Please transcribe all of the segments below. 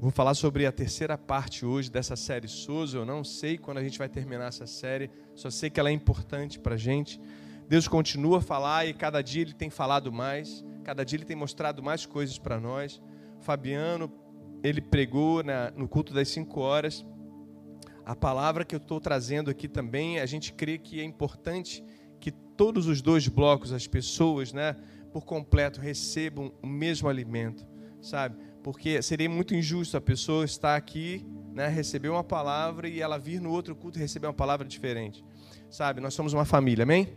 Vou falar sobre a terceira parte hoje dessa série Souza. Eu não sei quando a gente vai terminar essa série, só sei que ela é importante para a gente. Deus continua a falar e cada dia Ele tem falado mais, cada dia Ele tem mostrado mais coisas para nós. Fabiano, ele pregou na, no culto das cinco horas. A palavra que eu estou trazendo aqui também, a gente crê que é importante que todos os dois blocos, as pessoas, né, por completo, recebam o mesmo alimento, sabe? Porque seria muito injusto a pessoa estar aqui, né, receber uma palavra e ela vir no outro culto e receber uma palavra diferente. Sabe, nós somos uma família, amém?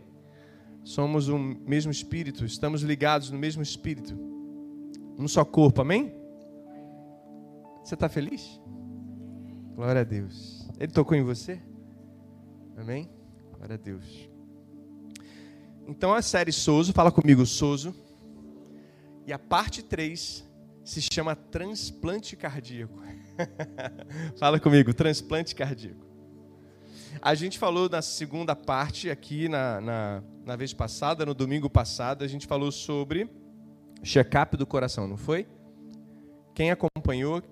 Somos um mesmo espírito, estamos ligados no mesmo espírito, um só corpo, amém? Você está feliz? Glória a Deus. Ele tocou em você? Amém? Glória a Deus. Então a série Souzo, fala comigo, Souzo. E a parte 3 se chama transplante cardíaco. Fala comigo, transplante cardíaco. A gente falou na segunda parte, aqui na, na, na vez passada, no domingo passado, a gente falou sobre check-up do coração, não foi? Quem acompanhou?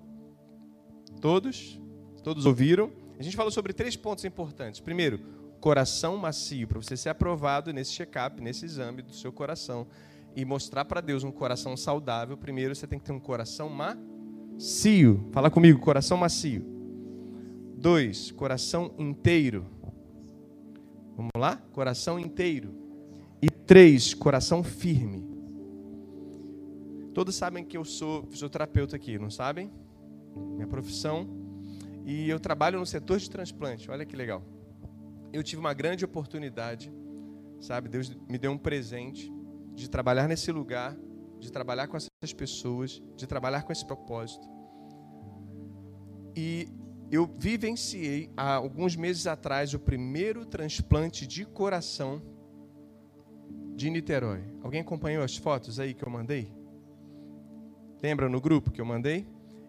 Todos? Todos ouviram? A gente falou sobre três pontos importantes. Primeiro, coração macio, para você ser aprovado nesse check-up, nesse exame do seu coração e mostrar para Deus um coração saudável, primeiro você tem que ter um coração macio. Fala comigo, coração macio. Dois, coração inteiro. Vamos lá? Coração inteiro. E três, coração firme. Todos sabem que eu sou fisioterapeuta aqui, não sabem? Minha profissão. E eu trabalho no setor de transplante. Olha que legal. Eu tive uma grande oportunidade, sabe? Deus me deu um presente de trabalhar nesse lugar, de trabalhar com essas pessoas, de trabalhar com esse propósito. E eu vivenciei há alguns meses atrás o primeiro transplante de coração de Niterói. Alguém acompanhou as fotos aí que eu mandei? Lembra no grupo que eu mandei?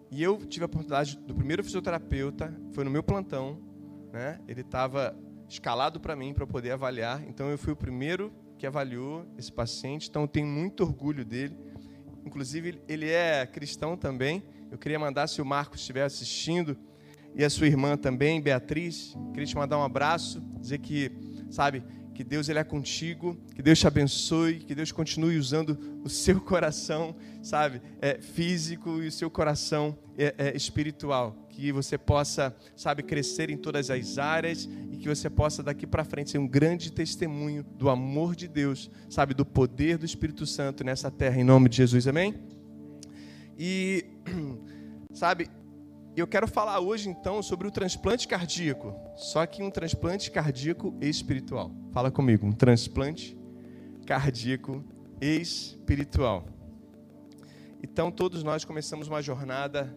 E eu tive a oportunidade do primeiro fisioterapeuta, foi no meu plantão, né? Ele estava escalado para mim para poder avaliar, então eu fui o primeiro que avaliou esse paciente, então eu tenho muito orgulho dele. Inclusive, ele é cristão também. Eu queria mandar, se o Marcos estiver assistindo, e a sua irmã também, Beatriz, queria te mandar um abraço, dizer que, sabe, que Deus ele é contigo, que Deus te abençoe, que Deus continue usando o seu coração, sabe, é, físico e o seu coração é, é, espiritual, que você possa, sabe, crescer em todas as áreas e que você possa daqui para frente ser um grande testemunho do amor de Deus, sabe, do poder do Espírito Santo nessa terra, em nome de Jesus, amém? E, sabe, eu quero falar hoje então sobre o transplante cardíaco, só que um transplante cardíaco espiritual. Fala comigo, um transplante cardíaco espiritual. Então todos nós começamos uma jornada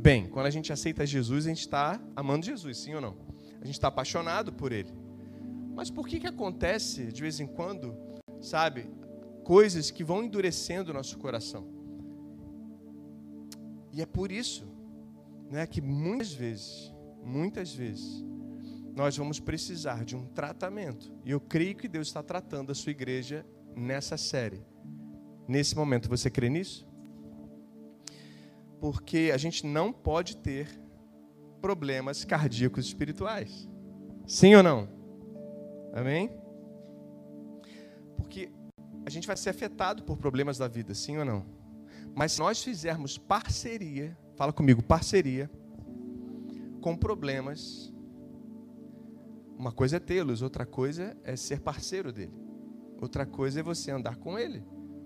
bem. Quando a gente aceita Jesus, a gente está amando Jesus, sim ou não? A gente está apaixonado por Ele. Mas por que que acontece de vez em quando, sabe, coisas que vão endurecendo o nosso coração? E é por isso né, que muitas vezes, muitas vezes, nós vamos precisar de um tratamento. E eu creio que Deus está tratando a sua igreja nessa série. Nesse momento, você crê nisso? Porque a gente não pode ter problemas cardíacos espirituais. Sim ou não? Amém? Porque a gente vai ser afetado por problemas da vida, sim ou não? Mas se nós fizermos parceria fala comigo, parceria com problemas. Uma coisa é tê-los, outra coisa é ser parceiro dele. Outra coisa é você andar com ele,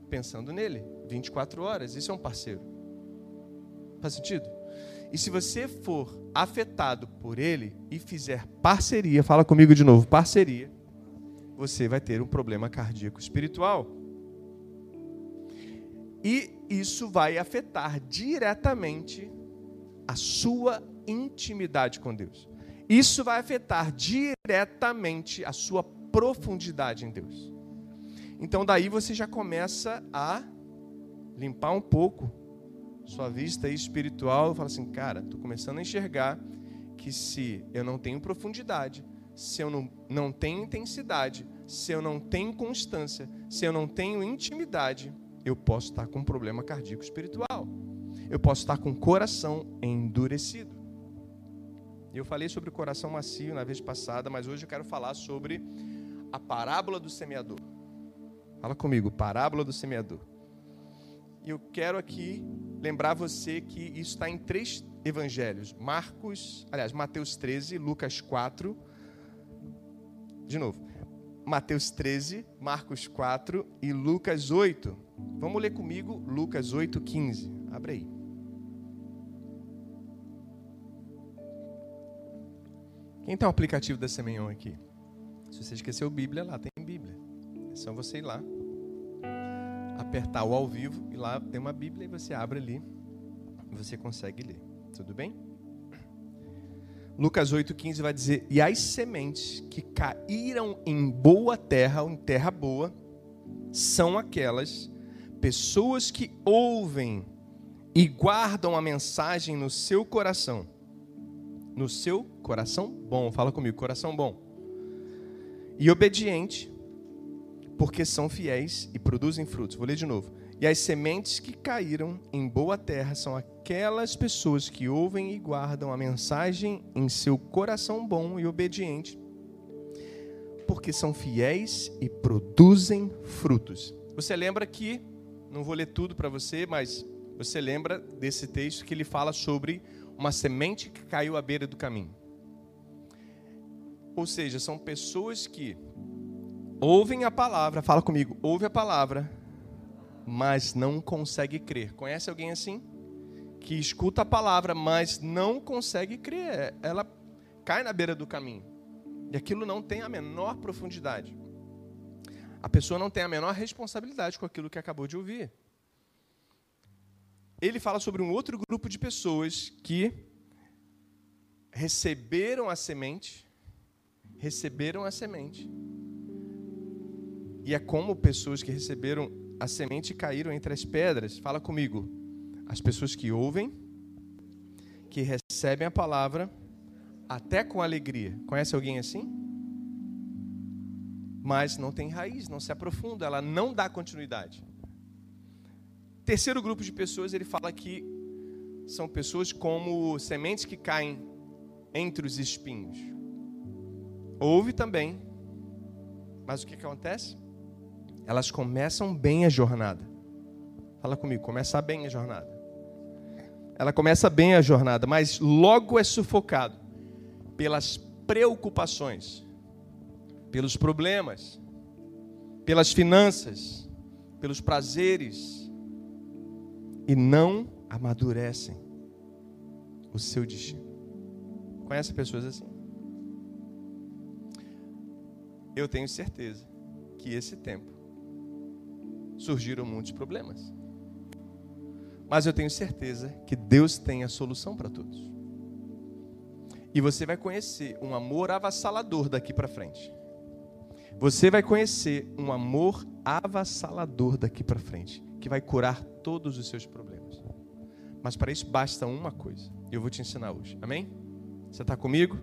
pensando nele, 24 horas. Isso é um parceiro. Faz sentido? E se você for afetado por ele e fizer parceria, fala comigo de novo, parceria, você vai ter um problema cardíaco espiritual. E isso vai afetar diretamente a sua intimidade com Deus. Isso vai afetar diretamente a sua profundidade em Deus. Então daí você já começa a limpar um pouco sua vista espiritual fala assim, cara, estou começando a enxergar que se eu não tenho profundidade, se eu não, não tenho intensidade, se eu não tenho constância, se eu não tenho intimidade, eu posso estar com um problema cardíaco espiritual. eu posso estar com o coração endurecido. Eu falei sobre o coração macio na vez passada, mas hoje eu quero falar sobre a parábola do semeador. Fala comigo, parábola do semeador. E eu quero aqui lembrar você que isso está em três evangelhos: Marcos, aliás, Mateus 13, Lucas 4. De novo, Mateus 13, Marcos 4 e Lucas 8. Vamos ler comigo Lucas 8, 15. Abre aí. Quem tem o aplicativo da Semenhão aqui? Se você esqueceu Bíblia, lá tem Bíblia. É só você ir lá, apertar o ao vivo e lá tem uma Bíblia e você abre ali e você consegue ler. Tudo bem? Lucas 8,15 vai dizer: E as sementes que caíram em boa terra, ou em terra boa, são aquelas pessoas que ouvem e guardam a mensagem no seu coração. No seu coração bom, fala comigo, coração bom. E obediente, porque são fiéis e produzem frutos. Vou ler de novo. E as sementes que caíram em boa terra são aquelas pessoas que ouvem e guardam a mensagem em seu coração bom e obediente, porque são fiéis e produzem frutos. Você lembra que, não vou ler tudo para você, mas você lembra desse texto que ele fala sobre uma semente que caiu à beira do caminho. Ou seja, são pessoas que ouvem a palavra, fala comigo, ouve a palavra, mas não consegue crer. Conhece alguém assim? Que escuta a palavra, mas não consegue crer. Ela cai na beira do caminho. E aquilo não tem a menor profundidade. A pessoa não tem a menor responsabilidade com aquilo que acabou de ouvir. Ele fala sobre um outro grupo de pessoas que receberam a semente, receberam a semente. E é como pessoas que receberam a semente e caíram entre as pedras. Fala comigo. As pessoas que ouvem, que recebem a palavra, até com alegria. Conhece alguém assim? Mas não tem raiz, não se aprofunda, ela não dá continuidade. Terceiro grupo de pessoas, ele fala que são pessoas como sementes que caem entre os espinhos. Ouve também, mas o que acontece? Elas começam bem a jornada. Fala comigo, começa bem a jornada. Ela começa bem a jornada, mas logo é sufocado pelas preocupações, pelos problemas, pelas finanças, pelos prazeres e não amadurecem o seu destino. Conhece pessoas assim? Eu tenho certeza que esse tempo surgiram muitos problemas. Mas eu tenho certeza que Deus tem a solução para todos. E você vai conhecer um amor avassalador daqui para frente. Você vai conhecer um amor avassalador daqui para frente, que vai curar todos os seus problemas. Mas para isso basta uma coisa. Eu vou te ensinar hoje. Amém? Você está comigo?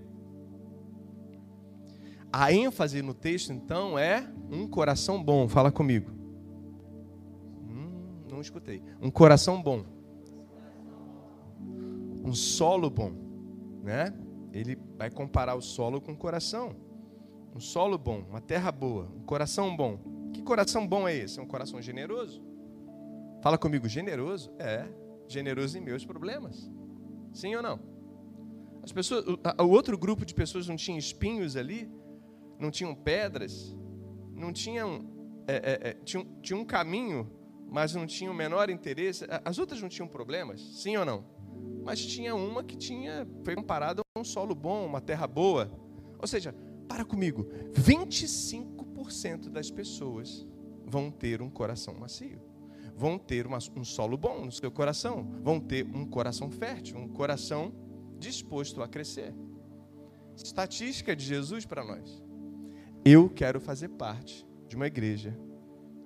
A ênfase no texto, então, é um coração bom. Fala comigo não escutei. Um coração bom. Um solo bom, né? Ele vai comparar o solo com o coração. Um solo bom, uma terra boa, um coração bom. Que coração bom é esse? É um coração generoso. Fala comigo, generoso? É, generoso em meus problemas. Sim ou não? As pessoas, o, o outro grupo de pessoas não tinha espinhos ali, não tinham pedras, não tinham, é, é, é, tinha, tinha um caminho mas não tinha o menor interesse. As outras não tinham problemas, sim ou não? Mas tinha uma que tinha foi comparada a um solo bom, uma terra boa. Ou seja, para comigo, 25% das pessoas vão ter um coração macio. Vão ter uma, um solo bom no seu coração, vão ter um coração fértil, um coração disposto a crescer. Estatística de Jesus para nós. Eu quero fazer parte de uma igreja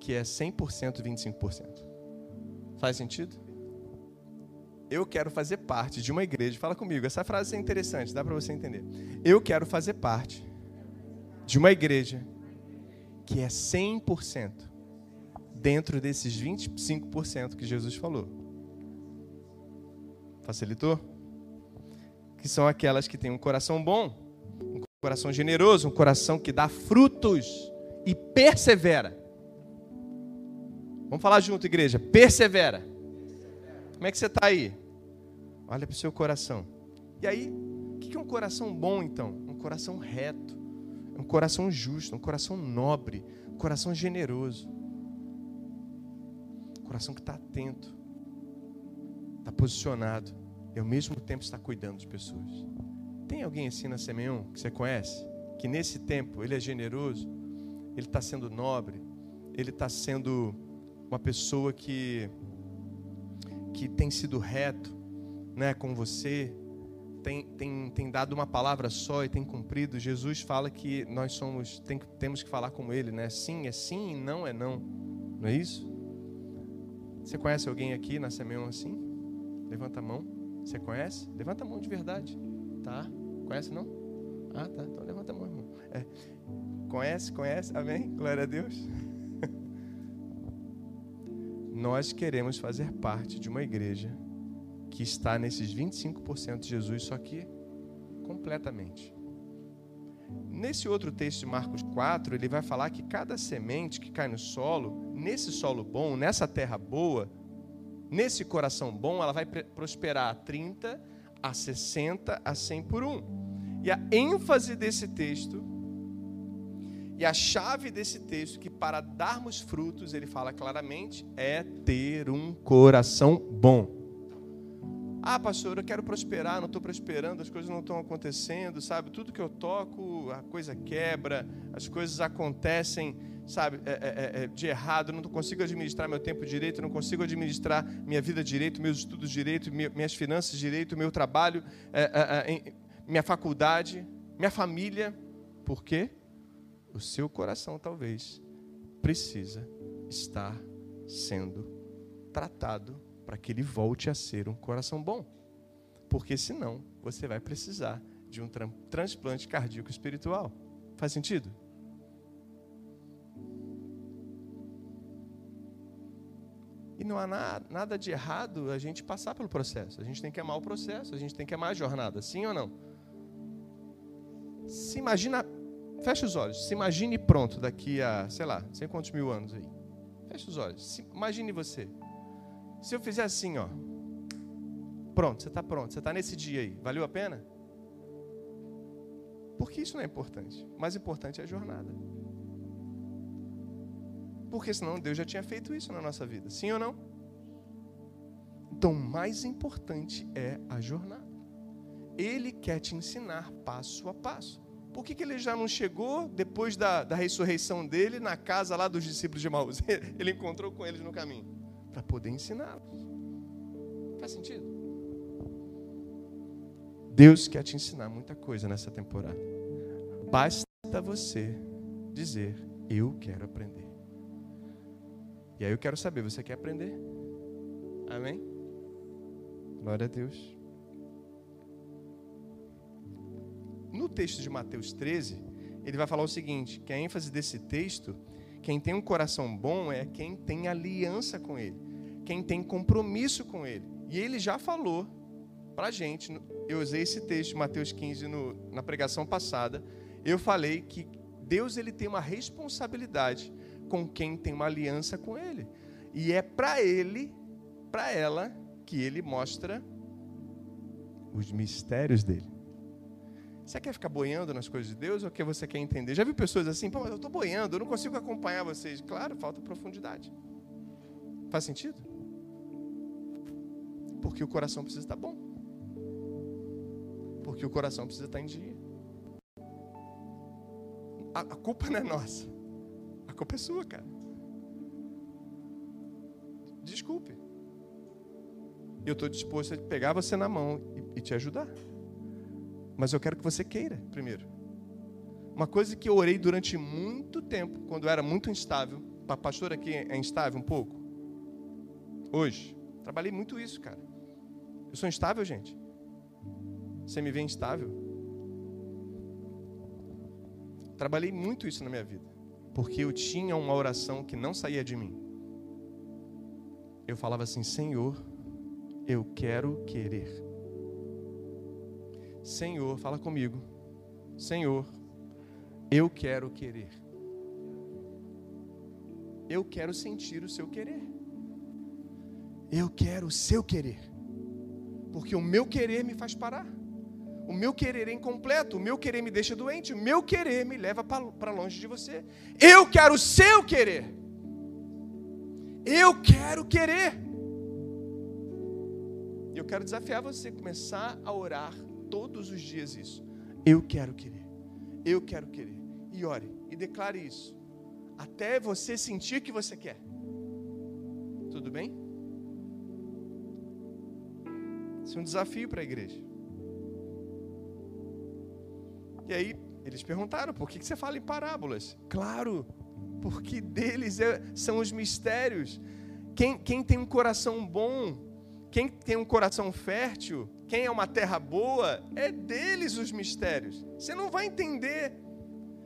que é 100% 25%. Faz sentido? Eu quero fazer parte de uma igreja. Fala comigo, essa frase é interessante, dá para você entender. Eu quero fazer parte de uma igreja que é 100% dentro desses 25% que Jesus falou. Facilitou? Que são aquelas que têm um coração bom, um coração generoso, um coração que dá frutos e persevera. Vamos falar junto, igreja. Persevera. Como é que você está aí? Olha para o seu coração. E aí, o que é um coração bom, então? Um coração reto, um coração justo, um coração nobre, um coração generoso. Um coração que está atento, está posicionado e ao mesmo tempo está cuidando de pessoas. Tem alguém assim na Semeon que você conhece? Que nesse tempo ele é generoso, ele está sendo nobre, ele está sendo uma pessoa que que tem sido reto, né, com você, tem, tem, tem dado uma palavra só e tem cumprido. Jesus fala que nós somos tem, temos que falar como Ele, né? Sim é sim e não é não, não é isso? Você conhece alguém aqui na Semeão assim? Levanta a mão. Você conhece? Levanta a mão de verdade, tá? Conhece não? Ah, tá. Então levanta a mão, irmão. É. Conhece, conhece? Amém? Glória a Deus nós queremos fazer parte de uma igreja que está nesses 25% de Jesus, só que completamente. Nesse outro texto de Marcos 4, ele vai falar que cada semente que cai no solo, nesse solo bom, nessa terra boa, nesse coração bom, ela vai prosperar a 30, a 60, a 100 por um. E a ênfase desse texto e a chave desse texto, que para darmos frutos, ele fala claramente, é ter um coração bom. Ah, pastor, eu quero prosperar, não estou prosperando, as coisas não estão acontecendo, sabe? Tudo que eu toco, a coisa quebra, as coisas acontecem, sabe, é, é, é, de errado, não consigo administrar meu tempo direito, não consigo administrar minha vida direito, meus estudos direito, minhas finanças direito, meu trabalho, é, é, é, minha faculdade, minha família. Por quê? O seu coração talvez precisa estar sendo tratado para que ele volte a ser um coração bom. Porque senão você vai precisar de um transplante cardíaco espiritual. Faz sentido? E não há nada de errado a gente passar pelo processo. A gente tem que amar o processo, a gente tem que amar a jornada, sim ou não? Se imagina Feche os olhos. Se imagine pronto daqui a, sei lá, sei quantos mil anos aí. Feche os olhos. Se, imagine você. Se eu fizer assim, ó. Pronto, você está pronto. Você está nesse dia aí. Valeu a pena? Porque isso não é importante. O mais importante é a jornada. Porque senão Deus já tinha feito isso na nossa vida. Sim ou não? Então, o mais importante é a jornada. Ele quer te ensinar passo a passo. Por que, que ele já não chegou depois da, da ressurreição dele na casa lá dos discípulos de Maús? Ele encontrou com eles no caminho para poder ensiná-los. Faz sentido? Deus quer te ensinar muita coisa nessa temporada. Basta você dizer: Eu quero aprender. E aí eu quero saber: você quer aprender? Amém? Glória a Deus. No texto de Mateus 13, ele vai falar o seguinte: que a ênfase desse texto, quem tem um coração bom é quem tem aliança com ele, quem tem compromisso com ele. E ele já falou para a gente, eu usei esse texto Mateus 15 no, na pregação passada, eu falei que Deus ele tem uma responsabilidade com quem tem uma aliança com ele. E é para ele, para ela, que ele mostra os mistérios dele. Você quer ficar boiando nas coisas de Deus ou que você quer entender? Já viu pessoas assim, pô, eu estou boiando, eu não consigo acompanhar vocês. Claro, falta profundidade. Faz sentido? Porque o coração precisa estar bom. Porque o coração precisa estar em dia. A, a culpa não é nossa. A culpa é sua, cara. Desculpe. Eu estou disposto a pegar você na mão e, e te ajudar. Mas eu quero que você queira primeiro. Uma coisa que eu orei durante muito tempo, quando eu era muito instável. Para pastor aqui é instável um pouco? Hoje. Trabalhei muito isso, cara. Eu sou instável, gente. Você me vê instável? Trabalhei muito isso na minha vida. Porque eu tinha uma oração que não saía de mim. Eu falava assim: Senhor, eu quero querer. Senhor, fala comigo. Senhor, eu quero querer. Eu quero sentir o seu querer. Eu quero o seu querer. Porque o meu querer me faz parar. O meu querer é incompleto, o meu querer me deixa doente, o meu querer me leva para longe de você. Eu quero o seu querer. Eu quero querer. E eu quero desafiar você a começar a orar todos os dias isso. Eu quero querer. Eu quero querer. E ore e declare isso. Até você sentir que você quer. Tudo bem? Isso é um desafio para a igreja. E aí eles perguntaram: por que você fala em parábolas? Claro, porque deles é, são os mistérios. Quem, quem tem um coração bom, quem tem um coração fértil, quem é uma terra boa, é deles os mistérios. Você não vai entender.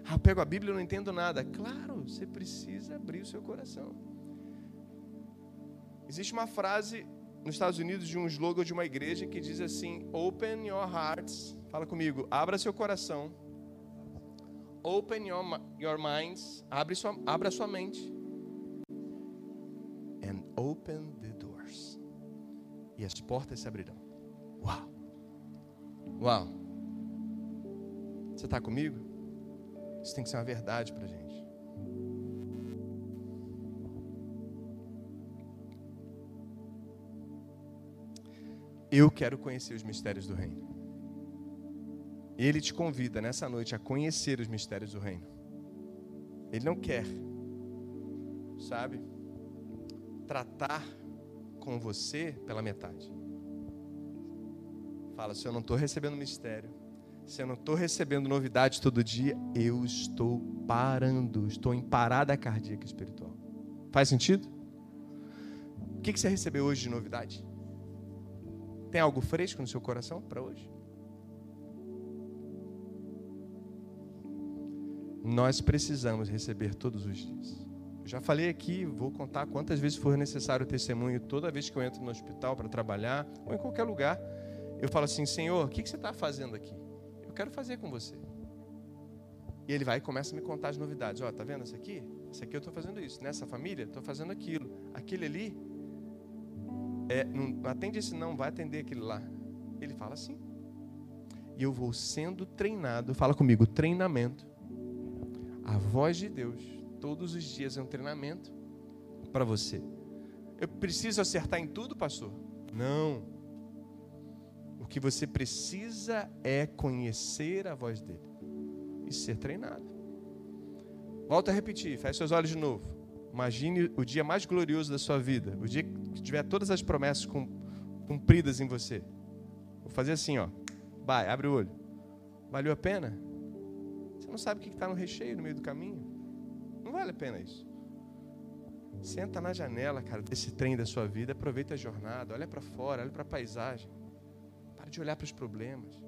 Ah, eu pego a Bíblia e não entendo nada. Claro, você precisa abrir o seu coração. Existe uma frase nos Estados Unidos de um slogan de uma igreja que diz assim: Open your hearts. Fala comigo, abra seu coração Open your, your minds. Abre sua, abra sua mente. And open the doors. E as portas se abrirão. Uau! Uau! Você está comigo? Isso tem que ser uma verdade para a gente. Eu quero conhecer os mistérios do reino. Ele te convida nessa noite a conhecer os mistérios do reino. Ele não quer, sabe, tratar com você pela metade. Fala, se eu não estou recebendo mistério, se eu não estou recebendo novidade todo dia, eu estou parando, estou em parada cardíaca espiritual. Faz sentido? O que você recebeu hoje de novidade? Tem algo fresco no seu coração para hoje? nós precisamos receber todos os dias. Já falei aqui, vou contar quantas vezes for necessário o testemunho, toda vez que eu entro no hospital para trabalhar, ou em qualquer lugar, eu falo assim: Senhor, o que você está fazendo aqui? Eu quero fazer com você. E ele vai e começa a me contar as novidades. Ó, oh, tá vendo essa aqui? Essa aqui eu estou fazendo isso. Nessa família, estou fazendo aquilo. Aquele ali, é, não atende esse não, vai atender aquele lá. Ele fala assim. E eu vou sendo treinado, fala comigo, treinamento a voz de Deus, todos os dias é um treinamento para você. Eu preciso acertar em tudo, pastor? Não. Que você precisa é conhecer a voz dele e ser treinado. Volto a repetir, feche seus olhos de novo. Imagine o dia mais glorioso da sua vida, o dia que tiver todas as promessas cumpridas em você. Vou fazer assim, ó. Vai, abre o olho. Valeu a pena? Você não sabe o que está no recheio no meio do caminho. Não vale a pena isso. Senta na janela, cara, desse trem da sua vida, aproveita a jornada, olha para fora, olha para a paisagem. Para de olhar para os problemas.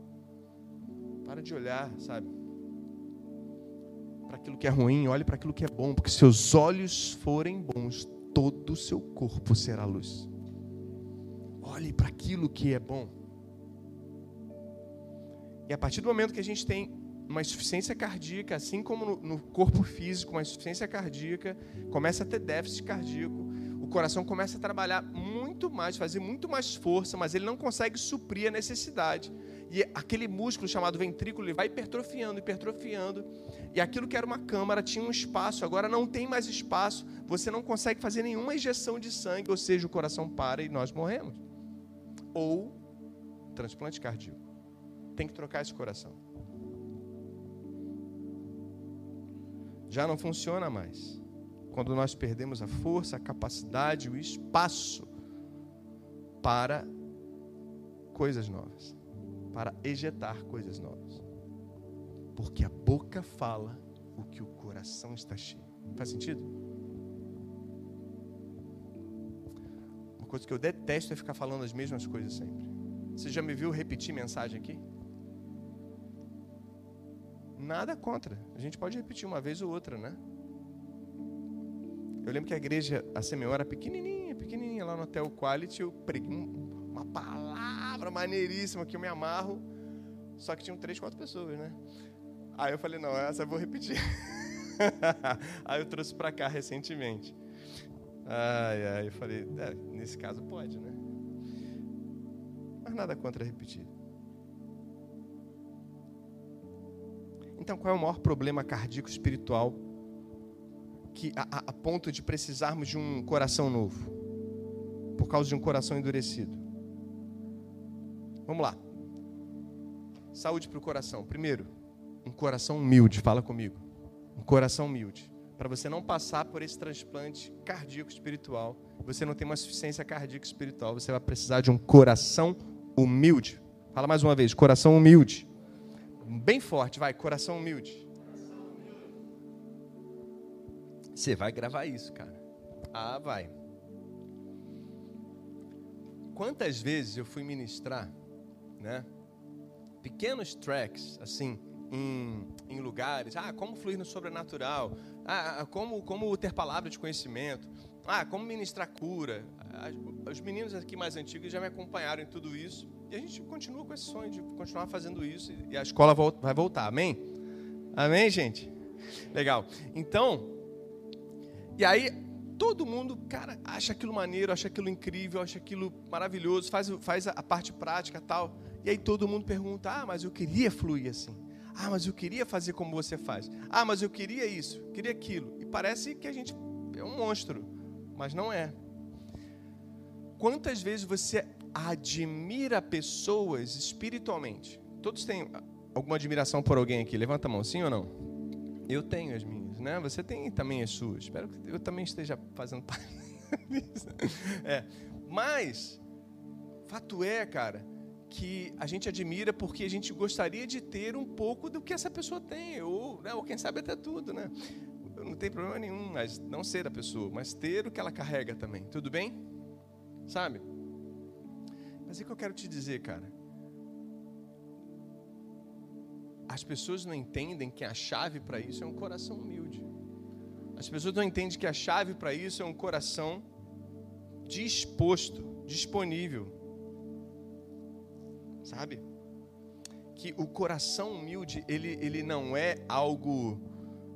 Para de olhar, sabe, para aquilo que é ruim, olhe para aquilo que é bom, porque seus olhos forem bons, todo o seu corpo será luz. Olhe para aquilo que é bom. E a partir do momento que a gente tem uma insuficiência cardíaca, assim como no, corpo físico, uma insuficiência cardíaca, começa a ter déficit cardíaco, coração começa a trabalhar muito mais, fazer muito mais força, mas ele não consegue suprir a necessidade. E aquele músculo chamado ventrículo ele vai hipertrofiando, hipertrofiando. E aquilo que era uma câmara tinha um espaço, agora não tem mais espaço. Você não consegue fazer nenhuma injeção de sangue, ou seja, o coração para e nós morremos. Ou transplante cardíaco. Tem que trocar esse coração. já não funciona mais. Quando nós perdemos a força, a capacidade, o espaço para coisas novas, para ejetar coisas novas. Porque a boca fala o que o coração está cheio. Faz sentido? Uma coisa que eu detesto é ficar falando as mesmas coisas sempre. Você já me viu repetir mensagem aqui? Nada contra. A gente pode repetir uma vez ou outra, né? Eu lembro que a igreja, a Semeora, era pequenininha, pequenininha, lá no Hotel Quality, eu preguei, uma palavra maneiríssima que eu me amarro. Só que tinham três, quatro pessoas, né? Aí eu falei, não, essa eu vou repetir. aí eu trouxe para cá recentemente. Ai, ai, eu falei, é, nesse caso pode, né? Mas nada contra repetir. Então, qual é o maior problema cardíaco espiritual que a, a, ponto de precisarmos de um coração novo? Por causa de um coração endurecido. Vamos lá. Saúde para o coração. Primeiro, um coração humilde. Fala comigo. Um coração humilde. Para você não passar por esse transplante cardíaco espiritual, você não tem uma suficiência cardíaca espiritual, você vai precisar de um coração humilde. Fala mais uma vez, coração humilde. Bem forte, vai, coração humilde. Você vai gravar isso, cara. Ah, vai. Quantas vezes eu fui ministrar, né? Pequenos tracks, assim, em, em lugares. Ah, como fluir no sobrenatural. Ah, como, como ter palavra de conhecimento. Ah, como ministrar cura. Os meninos aqui mais antigos já me acompanharam em tudo isso. E a gente continua com esse sonho de continuar fazendo isso. E a escola vai voltar. Amém? Amém, gente? Legal. Então, e aí todo mundo, cara, acha aquilo maneiro, acha aquilo incrível, acha aquilo maravilhoso, faz, faz a parte prática tal. E aí todo mundo pergunta: ah, mas eu queria fluir assim. Ah, mas eu queria fazer como você faz. Ah, mas eu queria isso, queria aquilo. E parece que a gente é um monstro, mas não é. Quantas vezes você admira pessoas espiritualmente? Todos têm alguma admiração por alguém aqui? Levanta a mão, sim ou não? Eu tenho as minhas, né? Você tem também as suas. Espero que eu também esteja fazendo parte disso. É. Mas, fato é, cara, que a gente admira porque a gente gostaria de ter um pouco do que essa pessoa tem, ou, né, ou quem sabe até tudo, né? Não tem problema nenhum, mas não ser a pessoa, mas ter o que ela carrega também. Tudo bem? Sabe? Mas é que eu quero te dizer, cara. As pessoas não entendem que a chave para isso é um coração humilde. As pessoas não entendem que a chave para isso é um coração disposto, disponível sabe? Que o coração humilde, ele, ele não é algo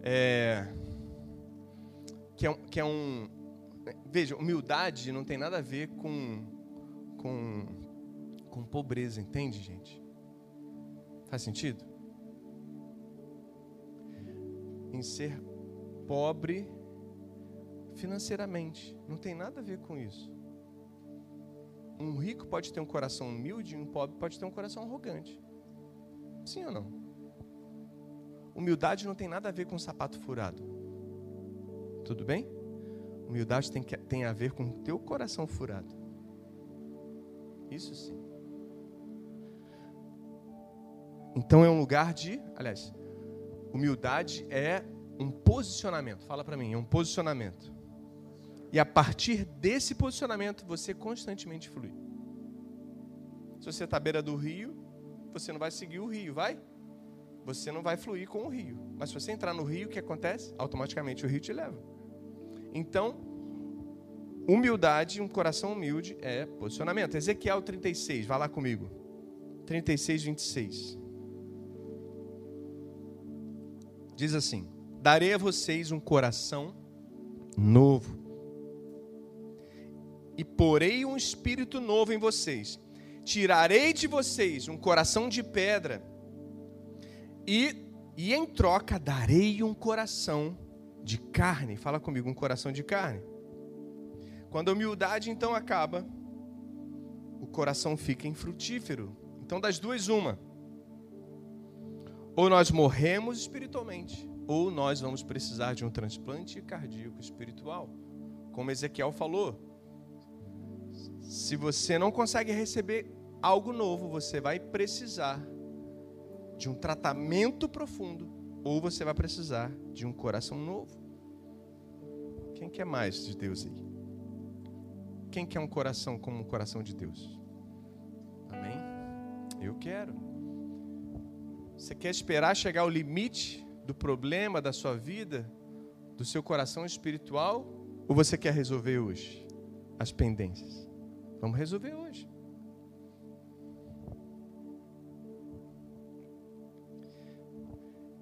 é, que, é, que é um. Veja, humildade não tem nada a ver com, com, com pobreza, entende, gente? Faz sentido? Em ser pobre financeiramente. Não tem nada a ver com isso. Um rico pode ter um coração humilde e um pobre pode ter um coração arrogante. Sim ou não? Humildade não tem nada a ver com sapato furado. Tudo bem? Humildade tem, que, tem a ver com o teu coração furado. Isso sim. Então é um lugar de, aliás, humildade é um posicionamento. Fala para mim, é um posicionamento. E a partir desse posicionamento, você constantemente flui. Se você está à beira do rio, você não vai seguir o rio, vai? Você não vai fluir com o rio. Mas se você entrar no rio, o que acontece? Automaticamente o rio te leva. Então, humildade, um coração humilde é posicionamento. Ezequiel 36, vai lá comigo. 36, 26. Diz assim: Darei a vocês um coração novo e porei um espírito novo em vocês. Tirarei de vocês um coração de pedra e, e em troca darei um coração de carne. Fala comigo, um coração de carne. Quando a humildade então acaba, o coração fica infrutífero. Então, das duas, uma. Ou nós morremos espiritualmente, ou nós vamos precisar de um transplante cardíaco espiritual. Como Ezequiel falou, se você não consegue receber algo novo, você vai precisar de um tratamento profundo ou você vai precisar de um coração novo. Quem quer mais de Deus aí? Quem quer um coração como o coração de Deus? Amém? Eu quero. Você quer esperar chegar ao limite do problema da sua vida, do seu coração espiritual, ou você quer resolver hoje as pendências? Vamos resolver hoje.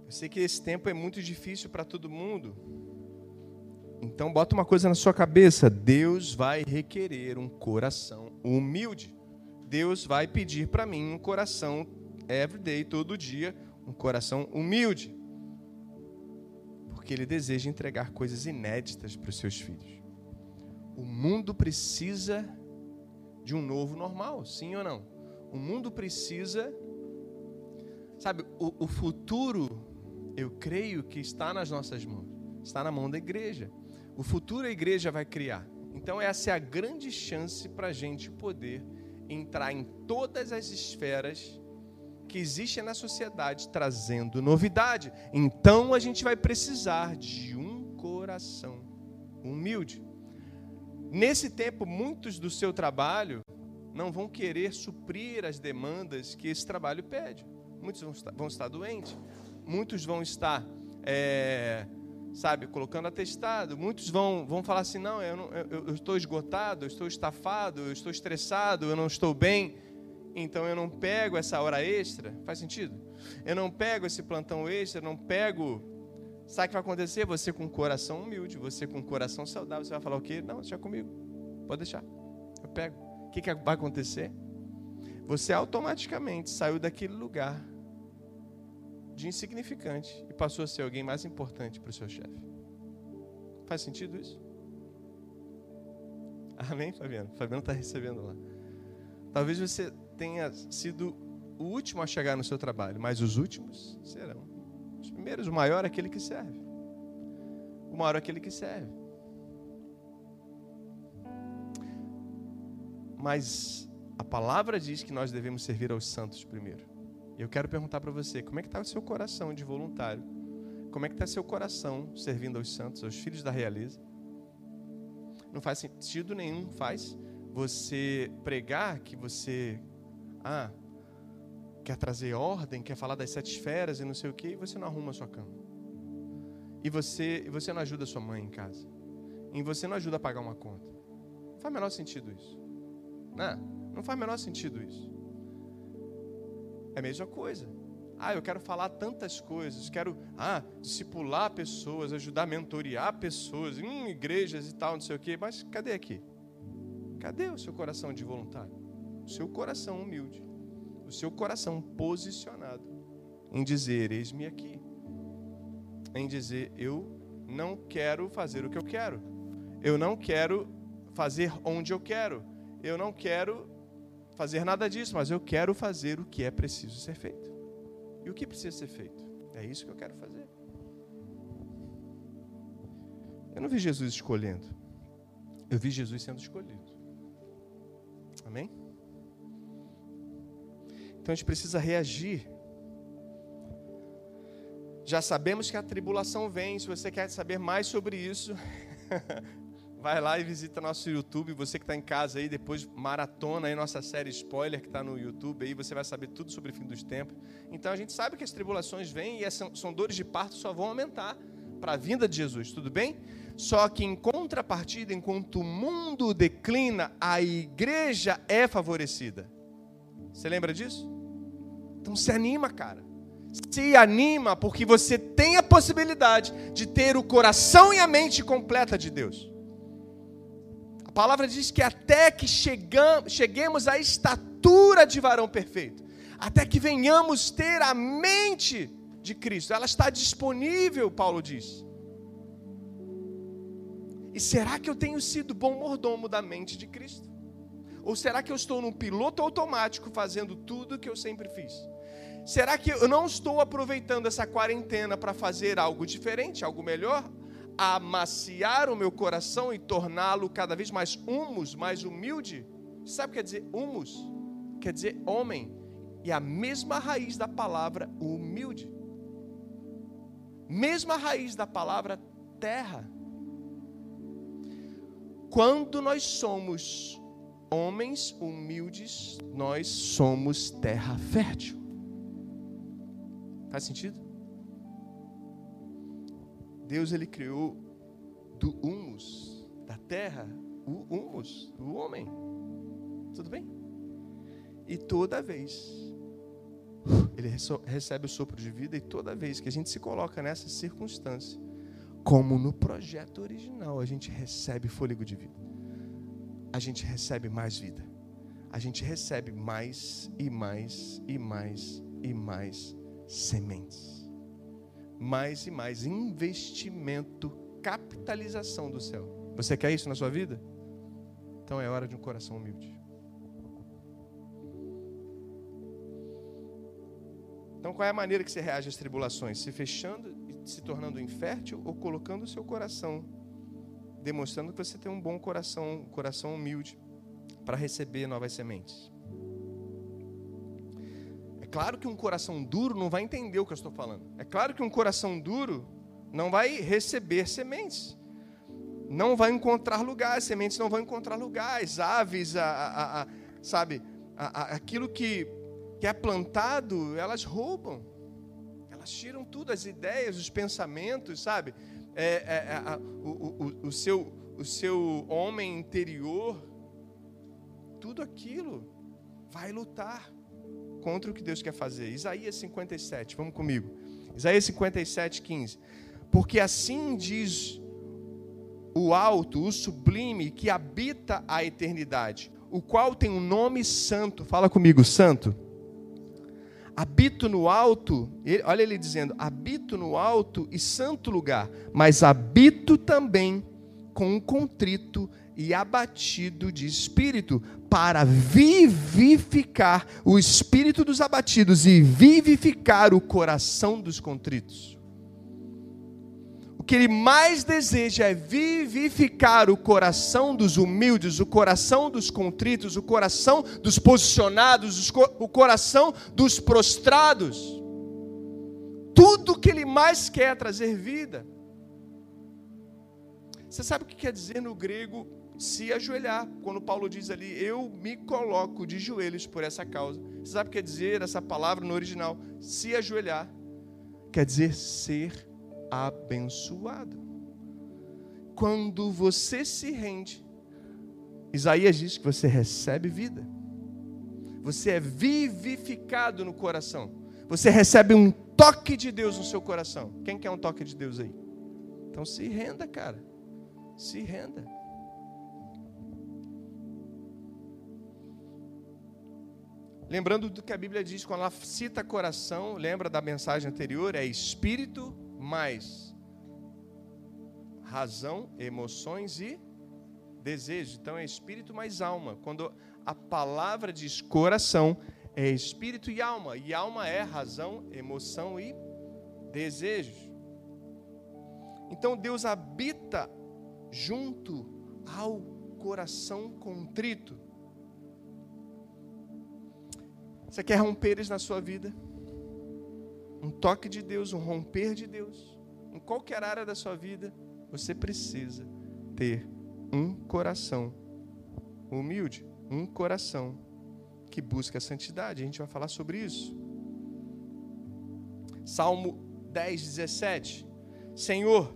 Eu sei que esse tempo é muito difícil para todo mundo. Então bota uma coisa na sua cabeça, Deus vai requerer um coração humilde. Deus vai pedir para mim um coração everyday, todo dia, um coração humilde. Porque ele deseja entregar coisas inéditas para os seus filhos. O mundo precisa de um novo normal, sim ou não? O mundo precisa. Sabe, o, o futuro, eu creio que está nas nossas mãos, está na mão da igreja. O futuro a igreja vai criar. Então, essa é a grande chance para a gente poder entrar em todas as esferas que existem na sociedade, trazendo novidade. Então, a gente vai precisar de um coração humilde. Nesse tempo, muitos do seu trabalho não vão querer suprir as demandas que esse trabalho pede. Muitos vão estar, vão estar doentes, muitos vão estar, é, sabe, colocando atestado, muitos vão, vão falar assim: não, eu, não eu, eu estou esgotado, eu estou estafado, eu estou estressado, eu não estou bem, então eu não pego essa hora extra. Faz sentido? Eu não pego esse plantão extra, não pego. Sabe o que vai acontecer? Você com coração humilde, você com coração saudável, você vai falar o quê? Não, deixa comigo. Pode deixar. Eu pego que, que vai acontecer? Você automaticamente saiu daquele lugar de insignificante e passou a ser alguém mais importante para o seu chefe. Faz sentido isso? Amém, Fabiano? Fabiano está recebendo lá. Talvez você tenha sido o último a chegar no seu trabalho, mas os últimos serão. Os primeiros, o maior é aquele que serve. O maior é aquele que serve. Mas a palavra diz que nós devemos servir aos santos primeiro. E eu quero perguntar para você, como é que está o seu coração de voluntário? Como é que está seu coração servindo aos santos, aos filhos da realeza? Não faz sentido nenhum, faz você pregar que você ah, quer trazer ordem, quer falar das sete esferas e não sei o que, e você não arruma a sua cama. E você, você não ajuda sua mãe em casa. E você não ajuda a pagar uma conta. Não faz o menor sentido isso. Não, não faz o menor sentido isso. É a mesma coisa. Ah, eu quero falar tantas coisas, quero ah, discipular pessoas, ajudar a mentorear pessoas, igrejas e tal, não sei o quê, mas cadê aqui? Cadê o seu coração de voluntário? O seu coração humilde, o seu coração posicionado em dizer: Eis-me aqui, em dizer: Eu não quero fazer o que eu quero, eu não quero fazer onde eu quero, eu não quero fazer nada disso, mas eu quero fazer o que é preciso ser feito. E o que precisa ser feito? É isso que eu quero fazer. Eu não vi Jesus escolhendo. Eu vi Jesus sendo escolhido. Amém? Então a gente precisa reagir. Já sabemos que a tribulação vem. Se você quer saber mais sobre isso, vai lá e visita nosso YouTube. Você que está em casa aí, depois maratona aí nossa série spoiler que está no YouTube aí, você vai saber tudo sobre o fim dos tempos. Então a gente sabe que as tribulações vêm e são, são dores de parto só vão aumentar para a vinda de Jesus, tudo bem? Só que em contrapartida, enquanto o mundo declina, a igreja é favorecida. Você lembra disso? Então se anima, cara. Se anima porque você tem a possibilidade de ter o coração e a mente completa de Deus. A palavra diz que até que chegamos, cheguemos à estatura de varão perfeito, até que venhamos ter a mente de Cristo, ela está disponível, Paulo diz. E será que eu tenho sido bom mordomo da mente de Cristo? Ou será que eu estou num piloto automático fazendo tudo o que eu sempre fiz? Será que eu não estou aproveitando essa quarentena para fazer algo diferente, algo melhor? amaciar o meu coração e torná-lo cada vez mais humus, mais humilde. Sabe o que quer dizer humus? Quer dizer homem. E a mesma raiz da palavra humilde. Mesma raiz da palavra terra. Quando nós somos homens humildes, nós somos terra fértil. Faz sentido? Deus ele criou do humus, da terra, o humus, o homem. Tudo bem? E toda vez ele recebe o sopro de vida e toda vez que a gente se coloca nessa circunstância, como no projeto original, a gente recebe fôlego de vida. A gente recebe mais vida. A gente recebe mais e mais e mais e mais sementes. Mais e mais investimento, capitalização do céu. Você quer isso na sua vida? Então é hora de um coração humilde. Então, qual é a maneira que você reage às tribulações? Se fechando e se tornando infértil ou colocando o seu coração, demonstrando que você tem um bom coração, um coração humilde para receber novas sementes? É claro que um coração duro não vai entender o que eu estou falando. É claro que um coração duro não vai receber sementes. Não vai encontrar lugar, as sementes não vão encontrar lugar, as aves, a, a, a sabe, aquilo que que é plantado, elas roubam. Elas tiram tudo, as ideias, os pensamentos, sabe? É, é, é, a, o, o, o, seu, o seu homem interior, tudo aquilo vai lutar contra o que Deus quer fazer. Isaías 57, vamos comigo. Isaías 57, 15. Porque assim diz o alto, o sublime, que habita a eternidade, o qual tem um nome santo. Fala comigo, santo habito no alto, olha ele dizendo: habito no alto e santo lugar, mas habito também com um contrito e abatido de espírito, para vivificar o espírito dos abatidos e vivificar o coração dos contritos. Que ele mais deseja é vivificar o coração dos humildes, o coração dos contritos, o coração dos posicionados, o coração dos prostrados. Tudo que ele mais quer é trazer vida. Você sabe o que quer dizer no grego se ajoelhar? Quando Paulo diz ali, eu me coloco de joelhos por essa causa. Você sabe o que quer dizer essa palavra no original? Se ajoelhar. Quer dizer ser abençoado. Quando você se rende, Isaías diz que você recebe vida. Você é vivificado no coração. Você recebe um toque de Deus no seu coração. Quem quer um toque de Deus aí? Então se renda, cara. Se renda. Lembrando do que a Bíblia diz quando ela cita coração, lembra da mensagem anterior? É espírito, mais razão, emoções e desejo. Então é espírito mais alma. Quando a palavra diz coração, é espírito e alma. E alma é razão, emoção e desejo. Então Deus habita junto ao coração contrito. Você quer romper isso na sua vida? Um toque de Deus, um romper de Deus, em qualquer área da sua vida, você precisa ter um coração humilde, um coração que busca a santidade. A gente vai falar sobre isso. Salmo 10, 17. Senhor,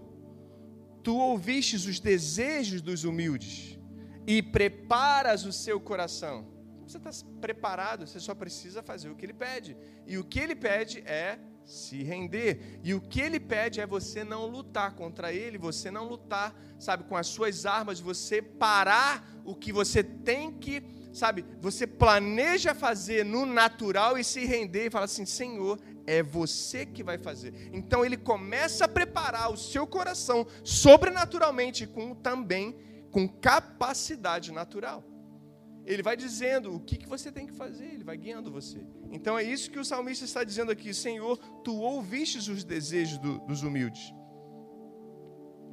tu ouvistes os desejos dos humildes e preparas o seu coração. Você está preparado, você só precisa fazer o que ele pede. E o que ele pede é se render. E o que ele pede é você não lutar contra ele, você não lutar, sabe, com as suas armas, você parar o que você tem que, sabe, você planeja fazer no natural e se render e falar assim: Senhor, é você que vai fazer. Então ele começa a preparar o seu coração sobrenaturalmente com também com capacidade natural. Ele vai dizendo o que, que você tem que fazer, ele vai guiando você. Então é isso que o salmista está dizendo aqui: Senhor, tu ouvistes os desejos do, dos humildes.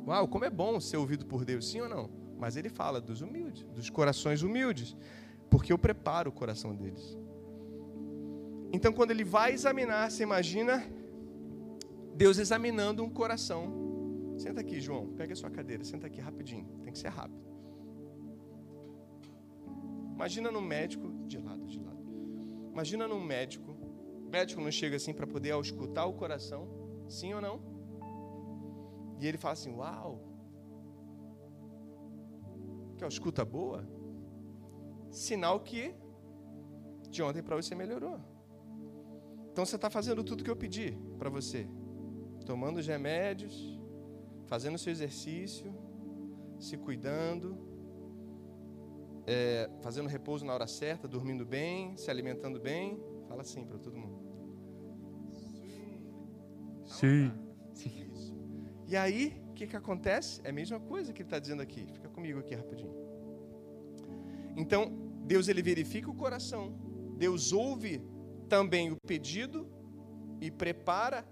Uau, como é bom ser ouvido por Deus, sim ou não? Mas ele fala dos humildes, dos corações humildes, porque eu preparo o coração deles. Então, quando ele vai examinar, você imagina Deus examinando um coração. Senta aqui, João, pega a sua cadeira, senta aqui rapidinho, tem que ser rápido. Imagina no médico, de lado, de lado. Imagina num médico. O médico não chega assim para poder escutar o coração, sim ou não? E ele fala assim: Uau, que escuta boa? Sinal que de ontem para hoje você melhorou. Então você está fazendo tudo que eu pedi para você. Tomando os remédios, fazendo o seu exercício, se cuidando, é, fazendo repouso na hora certa, dormindo bem, se alimentando bem. Fala assim para todo mundo. Sim. Isso. E aí, o que, que acontece? É a mesma coisa que ele está dizendo aqui. Fica comigo aqui rapidinho. Então, Deus ele verifica o coração. Deus ouve também o pedido e prepara.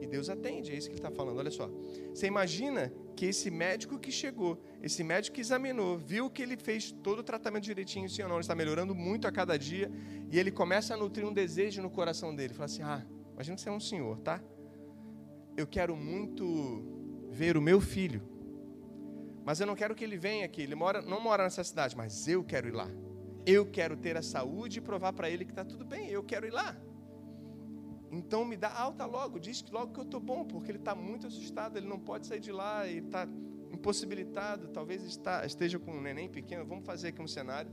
E Deus atende, é isso que ele está falando. Olha só. Você imagina que esse médico que chegou, esse médico que examinou, viu que ele fez todo o tratamento direitinho, sim ou não, ele está melhorando muito a cada dia, e ele começa a nutrir um desejo no coração dele. Fala assim: ah, imagina que você é um senhor, tá? Eu quero muito ver o meu filho, mas eu não quero que ele venha aqui. Ele mora, não mora nessa cidade, mas eu quero ir lá. Eu quero ter a saúde e provar para ele que está tudo bem. Eu quero ir lá. Então me dá alta logo, diz que logo que eu estou bom, porque ele está muito assustado, ele não pode sair de lá, ele está impossibilitado, talvez está, esteja com um neném pequeno. Vamos fazer aqui um cenário.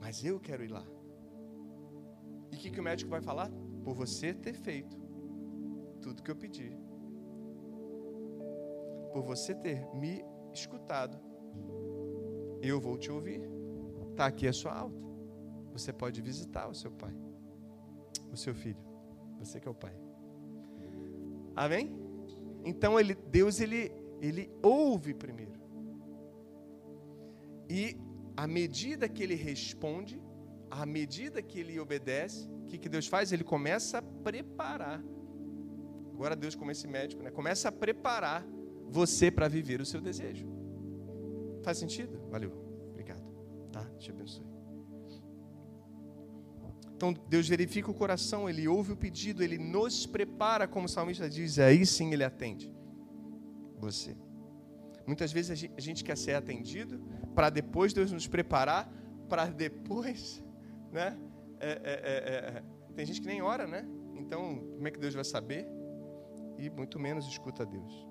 Mas eu quero ir lá. E o que, que o médico vai falar? Por você ter feito tudo que eu pedi. Por você ter me escutado eu vou te ouvir. Está aqui a sua alta. Você pode visitar o seu pai, o seu filho. Você que é o pai. Amém? Então ele, Deus ele, ele ouve primeiro. E à medida que ele responde, à medida que ele obedece, o que, que Deus faz? Ele começa a preparar. Agora Deus, como esse médico, né? começa a preparar você para viver o seu desejo. Faz sentido? Valeu. Obrigado. Tá? Te abençoe. Então Deus verifica o coração, Ele ouve o pedido, Ele nos prepara, como o salmista diz, aí sim Ele atende você. Muitas vezes a gente quer ser atendido para depois Deus nos preparar, para depois, né? É, é, é, é, tem gente que nem ora, né? Então, como é que Deus vai saber? E muito menos escuta Deus.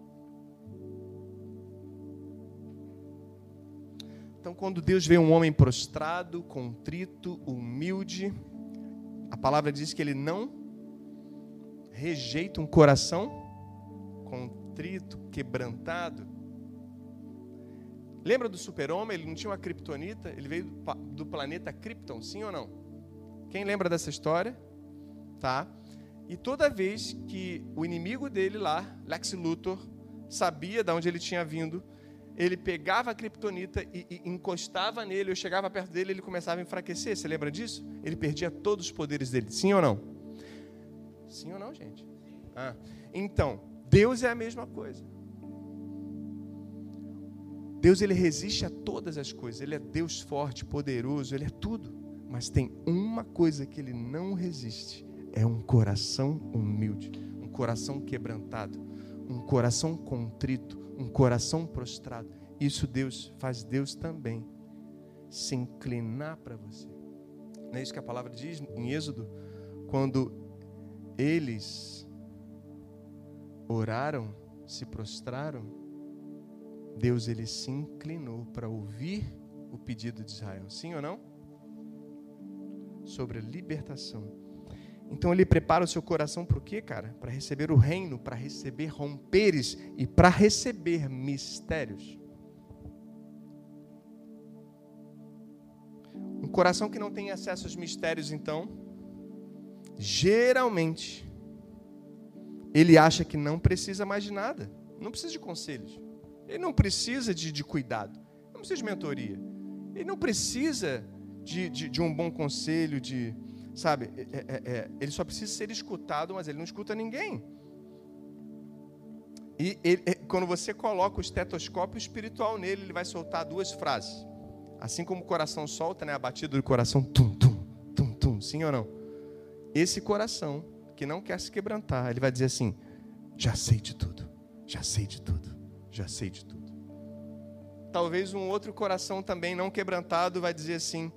Então, quando Deus vê um homem prostrado, contrito, humilde, a palavra diz que ele não rejeita um coração contrito, quebrantado. Lembra do super-homem? Ele não tinha uma criptonita, ele veio do planeta Krypton, sim ou não? Quem lembra dessa história? Tá? E toda vez que o inimigo dele lá, Lex Luthor, sabia de onde ele tinha vindo, ele pegava a criptonita e, e, encostava nele, eu chegava perto dele, ele começava a enfraquecer. Você lembra disso? Ele perdia todos os poderes dele. Sim ou não? Sim ou não, gente? Ah, então, Deus é a mesma coisa. Deus ele resiste a todas as coisas. Ele é Deus forte, poderoso, ele é tudo. Mas tem uma coisa que ele não resiste: é um coração humilde, um coração quebrantado, um coração contrito, um coração prostrado. Isso Deus faz Deus também se inclinar para você. Não é isso que a palavra diz em Êxodo? Quando eles oraram, se prostraram, Deus ele se inclinou para ouvir o pedido de Israel. Sim ou não? Sobre a libertação. Então ele prepara o seu coração para o quê, cara? Para receber o reino, para receber romperes e para receber mistérios. Um coração que não tem acesso aos mistérios, então, geralmente, ele acha que não precisa mais de nada, não precisa de conselhos, ele não precisa de, de cuidado, não precisa de mentoria, ele não precisa de, de, de um bom conselho, de, Sabe, é, é, é, ele só precisa ser escutado, mas ele não escuta ninguém. E ele, é, quando você coloca o estetoscópio espiritual nele, ele vai soltar duas frases. Assim como o coração solta, né, a batida do coração, tum, tum, tum, tum, sim ou não? Esse coração que não quer se quebrantar, ele vai dizer assim: já sei de tudo, já sei de tudo, já sei de tudo. Talvez um outro coração também não quebrantado vai dizer assim: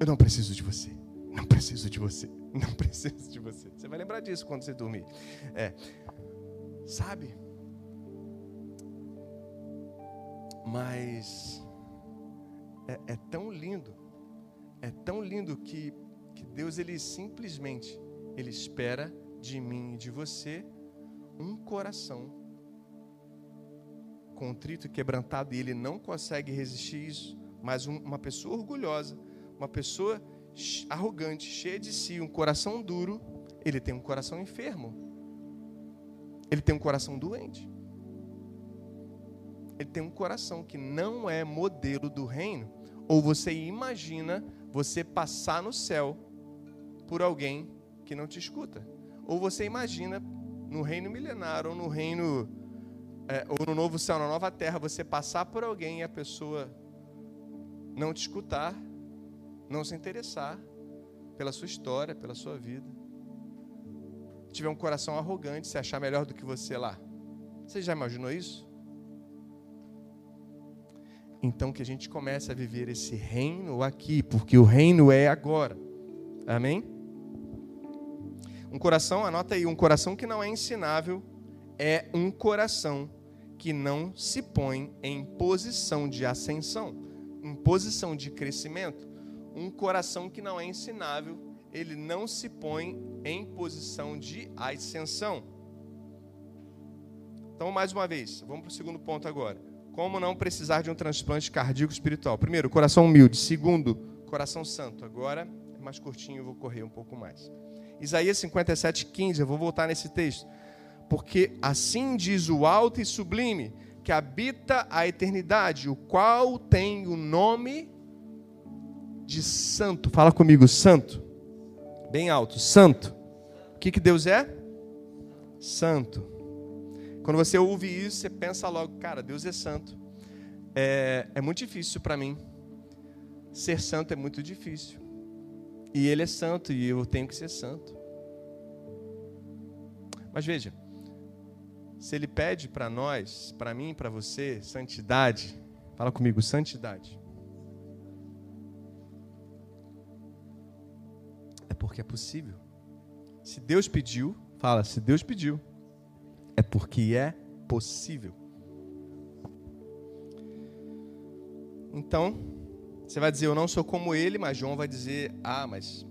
eu não preciso de você. Não preciso de você. Não preciso de você. Você vai lembrar disso quando você dormir. É. Sabe? Mas é, é tão lindo é tão lindo que, que Deus ele simplesmente ele espera de mim e de você um coração contrito e quebrantado e ele não consegue resistir isso, mas um, uma pessoa orgulhosa, uma pessoa arrogante, cheia de si, um coração duro, ele tem um coração enfermo. Ele tem um coração doente. Ele tem um coração que não é modelo do reino. Ou você imagina você passar no céu por alguém que não te escuta. Ou você imagina no reino milenar ou no reino é, ou no novo céu, na nova terra, você passar por alguém e a pessoa não te escutar, não se interessar pela sua história, pela sua vida, tiver um coração arrogante, se achar melhor do que você lá. Você já imaginou isso? Então que a gente comece a viver esse reino aqui, porque o reino é agora. Amém? Um coração, anota aí, um coração que não é ensinável é um coração que não se põe em posição de ascensão, em posição de crescimento. Um coração que não é ensinável, ele não se põe em posição de ascensão. Então, mais uma vez, vamos para o segundo ponto agora. Como não precisar de um transplante cardíaco espiritual? Primeiro, coração humilde. Segundo, coração santo. Agora é mais curtinho, eu vou correr um pouco mais. Isaías 57, 15, eu vou voltar nesse texto. Porque assim diz o alto e sublime, que habita a eternidade, o qual tem o nome de santo. Fala comigo, santo. Bem alto, santo. O que, que Deus é? Santo. Quando você ouve isso, você pensa logo, cara, Deus é santo. É, é muito difícil para mim. Ser santo é muito difícil. E ele é santo e eu tenho que ser santo. Mas veja, se ele pede para nós, para mim, para você, santidade, fala comigo, santidade. É porque é possível. Se Deus pediu, fala, se Deus pediu, é porque é possível. Então, você vai dizer, eu não sou como ele, mas João vai dizer, ah, mas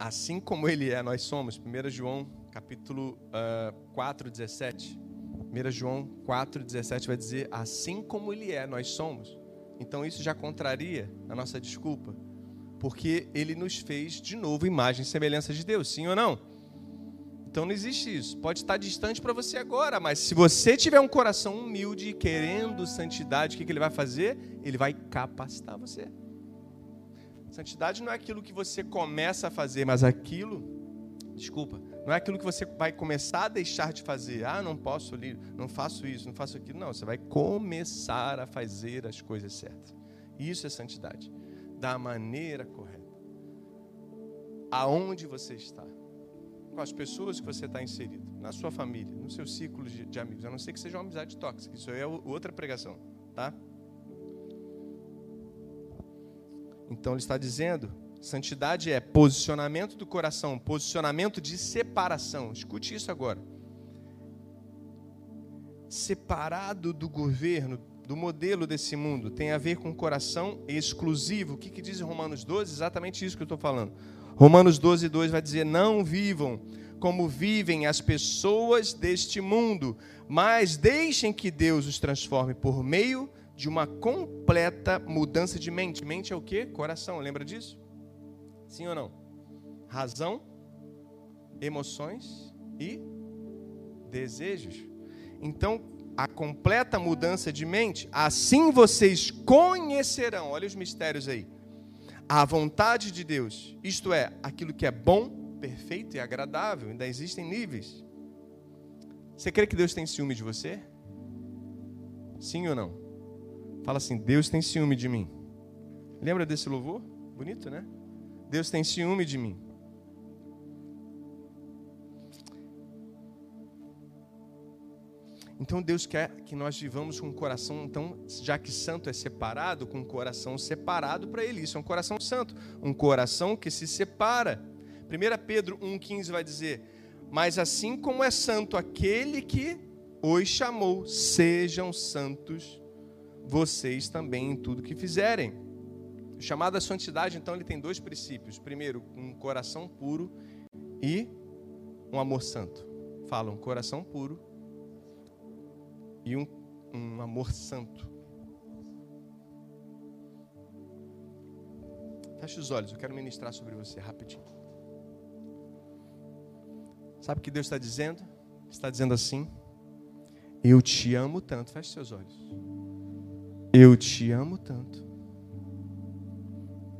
assim como ele é, nós somos. 1 João capítulo uh, 4, 17. 1 João 4, 17 vai dizer, assim como ele é, nós somos. Então isso já contraria a nossa desculpa, porque ele nos fez de novo imagem e semelhança de Deus, sim ou não? Então não existe isso. Pode estar distante para você agora, mas se você tiver um coração humilde, querendo santidade, o que, ele vai fazer? Ele vai capacitar você. Santidade não é aquilo que você começa a fazer, mas aquilo, desculpa, não é aquilo que você vai começar a deixar de fazer. Ah, não posso ali, não faço isso, não faço aquilo. Não, você vai começar a fazer as coisas certas. Isso é santidade. Da maneira correta. Aonde você está com as pessoas que você está inserido, na sua família, no seu ciclo de, de, amigos, a não ser que seja uma amizade tóxica, isso é outra pregação, tá? Então ele está dizendo, santidade é posicionamento do coração, posicionamento de separação. Escute isso agora. Separado do governo, do modelo desse mundo, tem a ver com coração exclusivo. O que, que diz Romanos 12? Exatamente isso que eu estou falando. Romanos 12, 2 vai dizer: Não vivam como vivem as pessoas deste mundo, mas deixem que Deus os transforme por meio de uma completa mudança de mente. Mente é o que? Coração, lembra disso? Sim ou não? Razão, emoções e desejos. Então, a completa mudança de mente, assim vocês conhecerão, olha os mistérios aí a vontade de Deus, isto é, aquilo que é bom, perfeito e agradável, ainda existem níveis. Você crê que Deus tem ciúme de você? Sim ou não? Fala assim: Deus tem ciúme de mim. Lembra desse louvor? Bonito, né? Deus tem ciúme de mim. Então Deus quer que nós vivamos com um coração, então, já que santo é separado, com um coração separado para Ele. Isso é um coração santo, um coração que se separa. 1 Pedro 1,15 vai dizer: Mas assim como é santo aquele que os chamou, sejam santos vocês também em tudo que fizerem. O chamado à santidade, então, ele tem dois princípios. Primeiro, um coração puro e um amor santo. Fala, um coração puro e um, um amor santo. Feche os olhos, eu quero ministrar sobre você rapidinho. Sabe o que Deus está dizendo? Está dizendo assim: Eu te amo tanto. Feche seus olhos. Eu te amo tanto.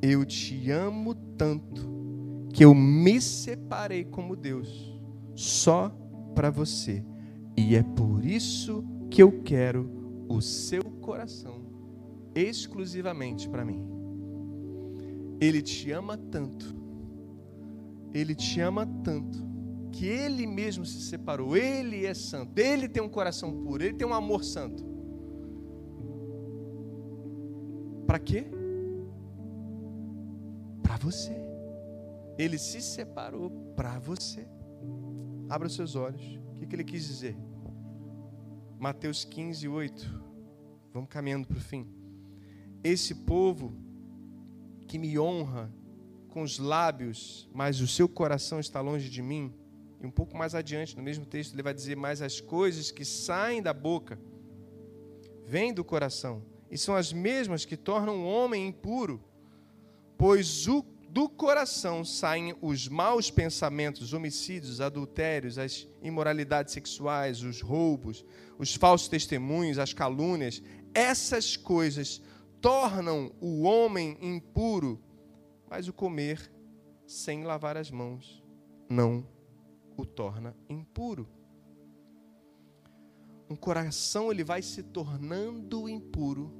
Eu te amo tanto que eu me separei como Deus só para você. E é por isso que eu quero o seu coração exclusivamente para mim. Ele te ama tanto, ele te ama tanto, que ele mesmo se separou, ele é santo, ele tem um coração puro, ele tem um amor santo. Para quê? Para você. Ele se separou para você. Abra os seus olhos. O que, que ele quis dizer? Mateus 15, 8. Vamos caminhando para o fim. Esse povo que me honra com os lábios, mas o seu coração está longe de mim. E um pouco mais adiante, no mesmo texto, ele vai dizer: Mas as coisas que saem da boca vêm do coração, e são as mesmas que tornam o homem impuro, pois o, do coração saem os maus pensamentos, os homicídios, adultérios, as imoralidades sexuais, os roubos, os falsos testemunhos, as calúnias. Essas coisas tornam o homem impuro, mas o comer sem lavar as mãos não o torna impuro. Um coração ele vai se tornando impuro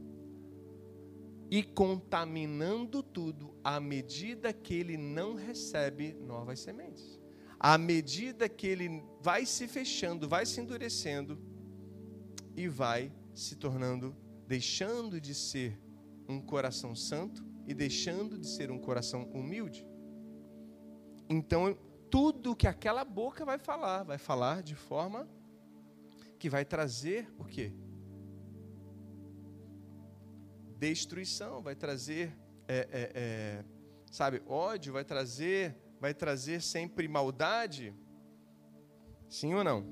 e contaminando tudo à medida que ele não recebe novas sementes. À medida que ele vai se fechando, vai se endurecendo e vai se tornando, deixando de ser um coração santo e deixando de ser um coração humilde. Então, tudo que aquela boca vai falar, vai falar de forma que vai trazer o quê? Destruição, vai trazer, é, é, é, sabe, ódio, vai trazer, vai trazer sempre maldade. Sim ou não?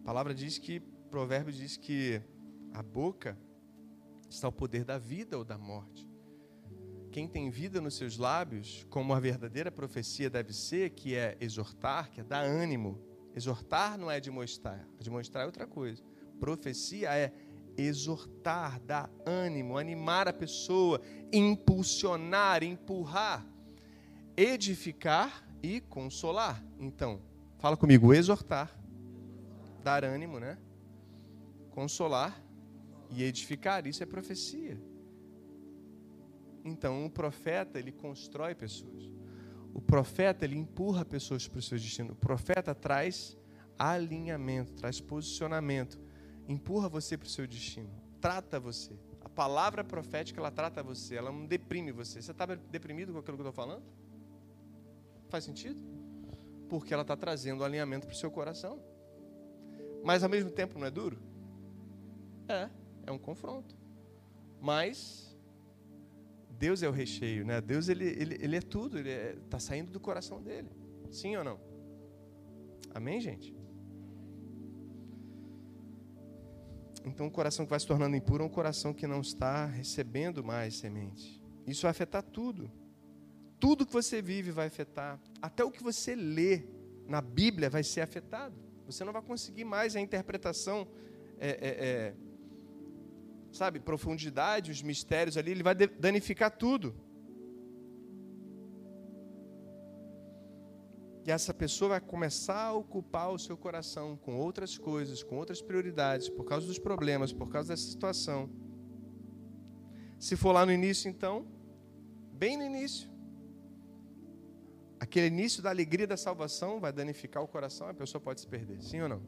A palavra diz que, provérbio diz que a boca está o poder da vida ou da morte. Quem tem vida nos seus lábios, como a verdadeira profecia deve ser, que é exortar, que é dar ânimo. Exortar não é demonstrar, demonstrar é outra coisa. Profecia é exortar, dar ânimo, animar a pessoa, impulsionar, empurrar, edificar e consolar. Então, fala comigo, exortar, dar ânimo, né? Consolar e edificar, isso é profecia. Então, o profeta, ele constrói pessoas. O profeta, ele empurra pessoas para o seu destino. O profeta traz alinhamento, traz posicionamento, empurra você para o seu destino, trata você. A palavra profética, ela trata você, ela não deprime você. Você está deprimido com aquilo que eu estou falando? Faz sentido? Porque ela está trazendo alinhamento para o seu coração. Mas ao mesmo tempo não é duro? É. É um confronto. Mas Deus é o recheio, né? Deus ele, ele, ele é tudo, ele está é, saindo do coração dele. Sim ou não? Amém, gente? Então, o coração que vai se tornando impuro é um coração que não está recebendo mais semente. Isso vai afetar tudo. Tudo que você vive vai afetar. Até o que você lê na Bíblia vai ser afetado. Você não vai conseguir mais a interpretação é, é, é, sabe, profundidade, os mistérios ali, ele vai danificar tudo. E essa pessoa vai começar a ocupar o seu coração com outras coisas, com outras prioridades, por causa dos problemas, por causa dessa situação. Se for lá no início, então, bem no início, aquele início da alegria da salvação vai danificar o coração, a pessoa pode se perder, sim ou não?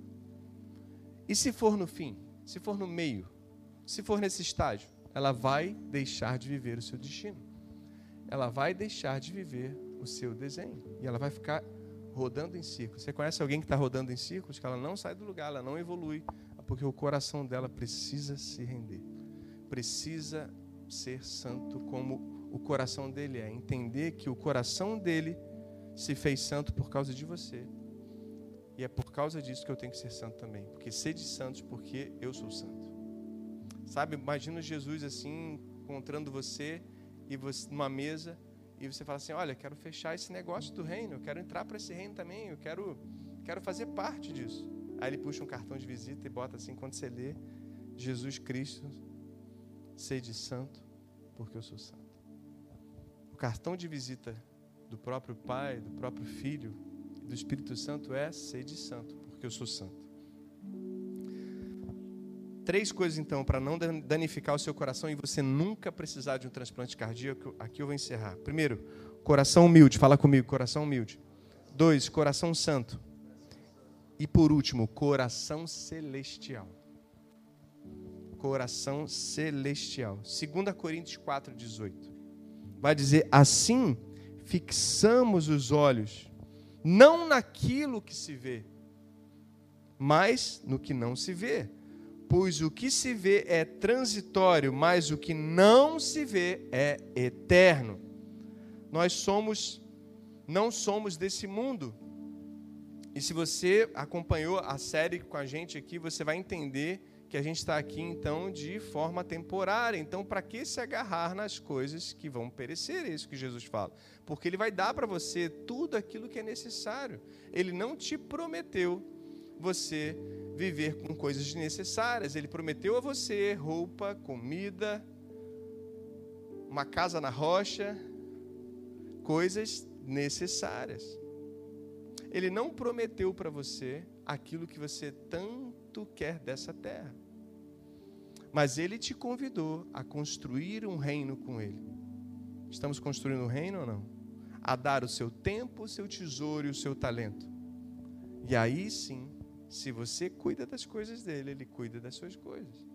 E se for no fim? Se for no meio? se for nesse estágio, ela vai deixar de viver o seu destino. Ela vai deixar de viver o seu desenho. E ela vai ficar rodando em círculos. Você conhece alguém que está rodando em círculos? Que ela não sai do lugar, ela não evolui. Porque o coração dela precisa se render. Precisa ser santo como o coração dele é. Entender que o coração dele se fez santo por causa de você. E é por causa disso que eu tenho que ser santo também. Porque sede santos porque eu sou santo. Sabe, imagina Jesus assim, encontrando você e você numa mesa e você fala assim: "Olha, quero fechar esse negócio do reino, eu quero entrar para esse reino também, eu quero quero fazer parte disso". Aí ele puxa um cartão de visita e bota assim quando você lê Jesus Cristo, sede santo porque eu sou santo. O cartão de visita do próprio Pai, do próprio Filho, do Espírito Santo é sede santo, porque eu sou santo. Três coisas então para não danificar o seu coração e você nunca precisar de um transplante cardíaco. Aqui eu vou encerrar. Primeiro, coração humilde. Fala comigo, coração humilde. Dois, coração santo. E por último, coração celestial. Coração celestial. 2 Coríntios 4:18. Vai dizer: "Assim fixamos os olhos não naquilo que se vê, mas no que não se vê. Pois o que se vê é transitório, mas o que não se vê é eterno. Nós somos não somos desse mundo. E se você acompanhou a série com a gente aqui, você vai entender que a gente está aqui então de forma temporária. Então, para que se agarrar nas coisas que vão perecer? É isso que Jesus fala. Porque Ele vai dar para você tudo aquilo que é necessário. Ele não te prometeu você viver com coisas desnecessárias. Ele prometeu a você roupa, comida, uma casa na rocha, coisas necessárias. Ele não prometeu para você aquilo que você tanto quer dessa terra. Mas ele te convidou a construir um reino com ele. Estamos construindo um reino ou não? A dar o seu tempo, o seu tesouro e o seu talento. E aí sim, se você cuida das coisas dele, ele cuida das suas coisas.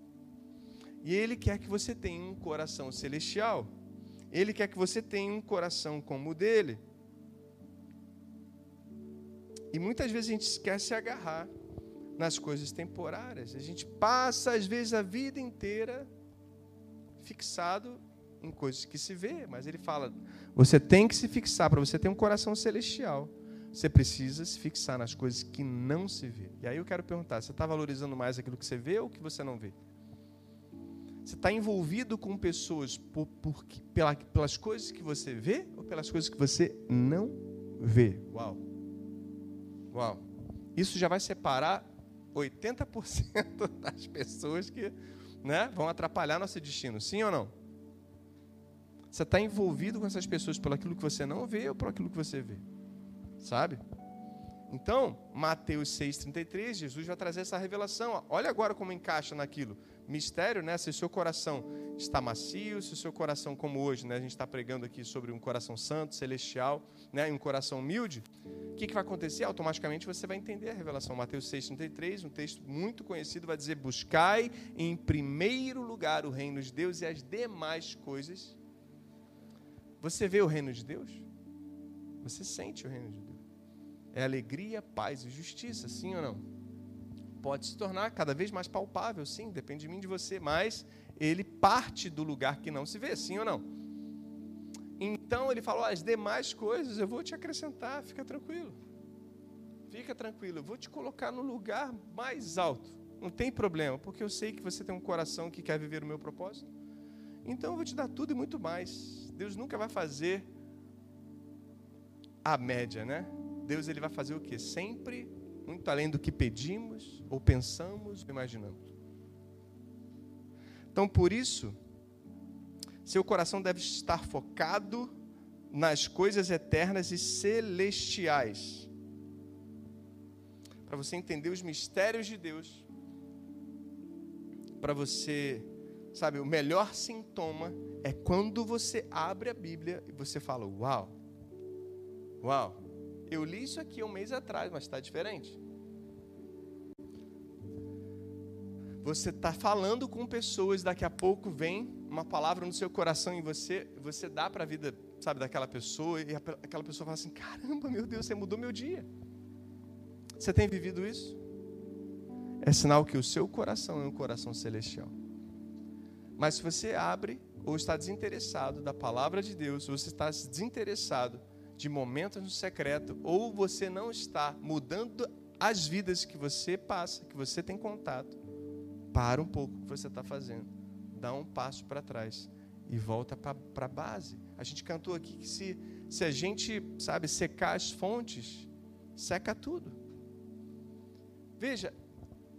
E ele quer que você tenha um coração celestial. Ele quer que você tenha um coração como o dele. E muitas vezes a gente quer se agarrar nas coisas temporárias. A gente passa, às vezes, a vida inteira fixado em coisas que se vê, mas ele fala: você tem que se fixar para você ter um coração celestial. Você precisa se fixar nas coisas que não se vê. E aí eu quero perguntar: você está valorizando mais aquilo que você vê ou que você não vê? Você está envolvido com pessoas por, por, pela, pelas coisas que você vê ou pelas coisas que você não vê? Uau! Uau! Isso já vai separar 80% das pessoas que né, vão atrapalhar nosso destino, sim ou não? Você está envolvido com essas pessoas pelo aquilo que você não vê ou por aquilo que você vê? Sabe? Então, Mateus 6,33, Jesus vai trazer essa revelação. Olha agora como encaixa naquilo. Mistério, né? Se o seu coração está macio, se o seu coração, como hoje, né? A gente está pregando aqui sobre um coração santo, celestial, né? E um coração humilde. O que, que vai acontecer? Automaticamente você vai entender a revelação. Mateus 6,33, um texto muito conhecido, vai dizer: Buscai em primeiro lugar o reino de Deus e as demais coisas. Você vê o reino de Deus? Você sente o reino de Deus? É alegria, paz e justiça, sim ou não? Pode se tornar cada vez mais palpável, sim, depende de mim de você, mas ele parte do lugar que não se vê, sim ou não? Então ele falou: as demais coisas eu vou te acrescentar, fica tranquilo. Fica tranquilo, eu vou te colocar no lugar mais alto. Não tem problema, porque eu sei que você tem um coração que quer viver o meu propósito. Então eu vou te dar tudo e muito mais. Deus nunca vai fazer a média, né? Deus ele vai fazer o quê? Sempre muito além do que pedimos, ou pensamos, ou imaginamos. Então, por isso, seu coração deve estar focado nas coisas eternas e celestiais. Para você entender os mistérios de Deus, para você, sabe, o melhor sintoma é quando você abre a Bíblia e você fala: Uau, uau, eu li isso aqui um mês atrás, mas está diferente. Você está falando com pessoas, daqui a pouco vem uma palavra no seu coração e você, você dá para a vida, sabe, daquela pessoa, e aquela pessoa fala assim: caramba, meu Deus, você mudou meu dia. Você tem vivido isso? É sinal que o seu coração é um coração celestial. Mas se você abre ou está desinteressado da palavra de Deus, ou você está desinteressado de momentos no secreto, ou você não está mudando as vidas que você passa, que você tem contato, para um pouco o que você está fazendo, dá um passo para trás e volta para a base. A gente cantou aqui que se, se a gente, sabe, secar as fontes, seca tudo. Veja,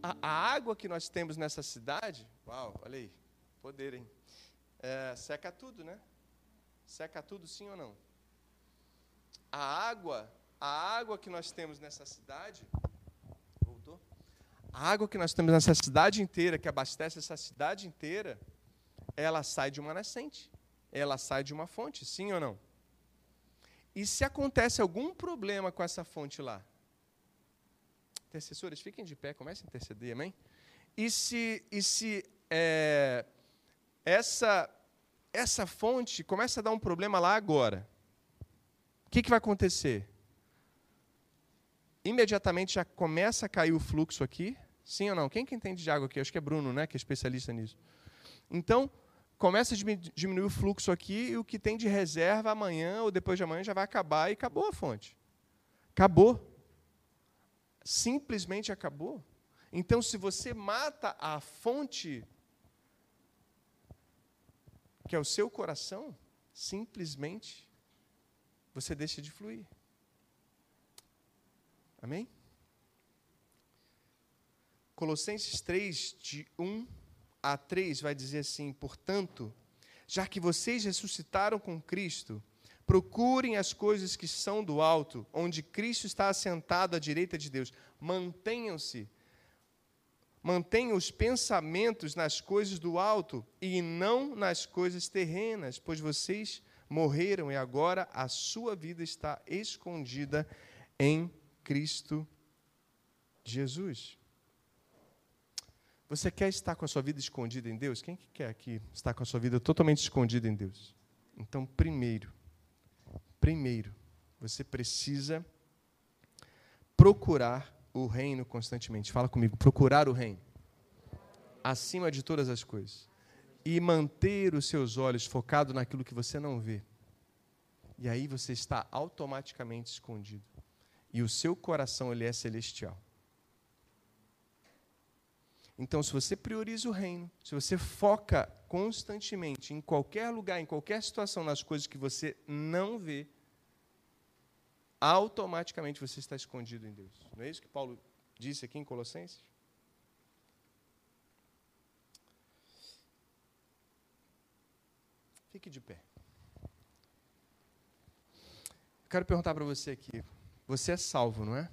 a, a água que nós temos nessa cidade, uau, olha aí, poder, hein? É, seca tudo, né? Seca tudo, sim ou não? A água, a água que nós temos nessa cidade, voltou? A água que nós temos nessa cidade inteira, que abastece essa cidade inteira, ela sai de uma nascente, ela sai de uma fonte, sim ou não? E se acontece algum problema com essa fonte lá? Intercessores, fiquem de pé, comecem a interceder, amém? E se, e se é, essa, essa fonte começa a dar um problema lá agora, o que, que vai acontecer? Imediatamente já começa a cair o fluxo aqui, sim ou não? Quem que entende de água aqui? Acho que é Bruno, né, que é especialista nisso. Então, começa a diminuir o fluxo aqui e o que tem de reserva amanhã ou depois de amanhã já vai acabar e acabou a fonte. Acabou. Simplesmente acabou. Então, se você mata a fonte, que é o seu coração, simplesmente você deixa de fluir. Amém? Colossenses 3, de 1 a 3, vai dizer assim: Portanto, já que vocês ressuscitaram com Cristo, procurem as coisas que são do alto, onde Cristo está assentado à direita de Deus. Mantenham-se, mantenham os pensamentos nas coisas do alto e não nas coisas terrenas, pois vocês morreram e agora a sua vida está escondida em Cristo Jesus. Você quer estar com a sua vida escondida em Deus? Quem que quer aqui estar com a sua vida totalmente escondida em Deus? Então, primeiro, primeiro, você precisa procurar o reino constantemente. Fala comigo, procurar o reino acima de todas as coisas e manter os seus olhos focados naquilo que você não vê. E aí você está automaticamente escondido. E o seu coração ele é celestial. Então, se você prioriza o reino, se você foca constantemente em qualquer lugar, em qualquer situação, nas coisas que você não vê, automaticamente você está escondido em Deus. Não é isso que Paulo disse aqui em Colossenses? Fique de pé. Quero perguntar para você aqui: você é salvo, não é?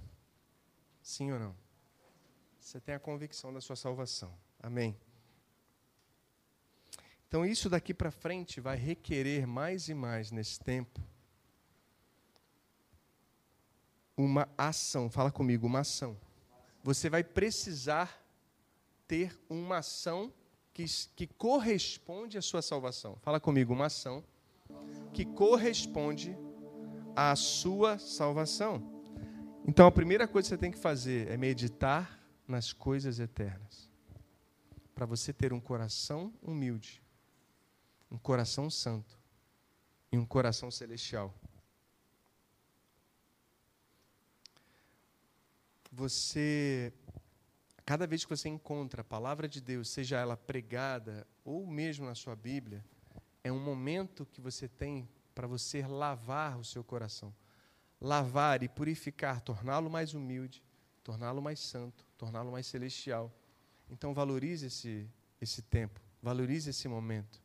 Sim ou não? Você tem a convicção da sua salvação. Amém. Então, isso daqui para frente vai requerer mais e mais nesse tempo uma ação. Fala comigo, uma ação. Você vai precisar ter uma ação que, que corresponde à sua salvação. Fala comigo, uma ação que corresponde à sua salvação. Então, a primeira coisa que você tem que fazer é meditar nas coisas eternas. Para você ter um coração humilde, um coração santo e um coração celestial. Você, cada vez que você encontra a palavra de Deus, seja ela pregada ou mesmo na sua Bíblia, é um momento que você tem para você lavar o seu coração. Lavar e purificar, torná-lo mais humilde, torná-lo mais santo, torná-lo mais celestial. Então valorize esse, esse tempo, valorize esse momento.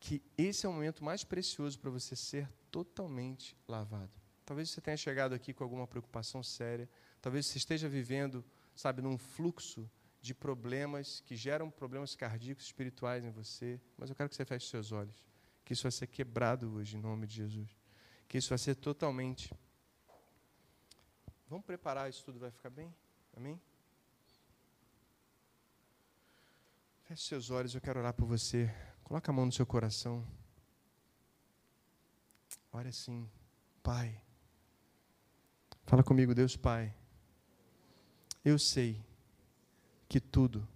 Que esse é o momento mais precioso para você ser totalmente lavado. Talvez você tenha chegado aqui com alguma preocupação séria, talvez você esteja vivendo, sabe, num fluxo de problemas que geram problemas cardíacos espirituais em você, mas eu quero que você feche seus olhos, que isso vai ser quebrado hoje em nome de Jesus, que isso vai ser totalmente Vamos preparar, isso tudo vai ficar bem? Amém? Feche seus olhos, eu quero orar por você. Coloca a mão no seu coração. Ore assim, Pai. Fala comigo, Deus Pai. Eu sei que tudo,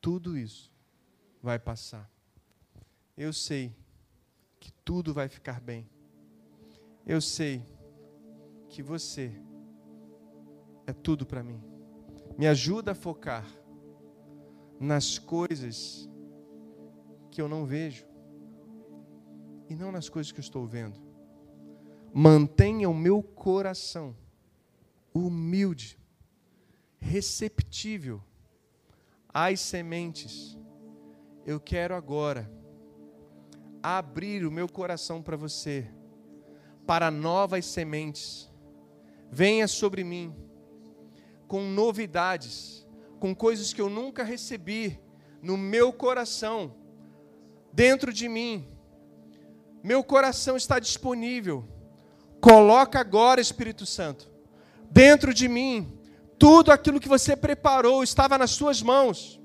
tudo isso vai passar. eu sei que tudo vai ficar bem. Eu sei que você é tudo para mim. Me ajuda a focar nas coisas que eu não vejo e não nas coisas que eu estou vendo. Mantenha o meu coração humilde, receptível às sementes. Eu quero agora abrir o meu coração para você, para novas sementes. Venha sobre mim com novidades, com coisas que eu nunca recebi no meu coração, dentro de mim. Meu coração está disponível. Coloca agora, Espírito Santo, dentro de mim, tudo aquilo que você preparou estava nas suas mãos.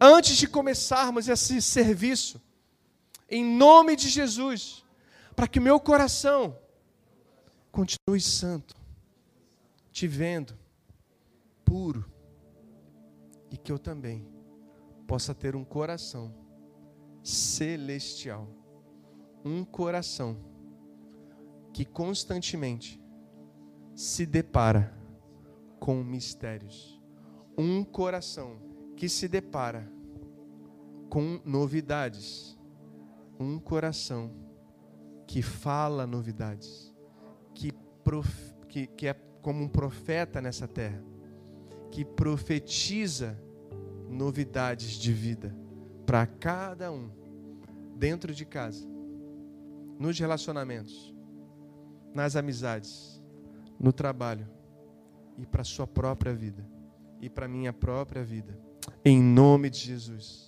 Antes de começarmos esse serviço, em nome de Jesus, para que o meu coração continue santo, te vendo, puro, e que eu também possa ter um coração celestial, um coração que constantemente se depara com mistérios, um coração que se depara com novidades. Um coração que fala novidades, que, prof, que, que é como um profeta nessa terra, que profetiza novidades de vida para cada um, dentro de casa, nos relacionamentos, nas amizades, no trabalho e para a sua própria vida e para a minha própria vida. Em nome de Jesus.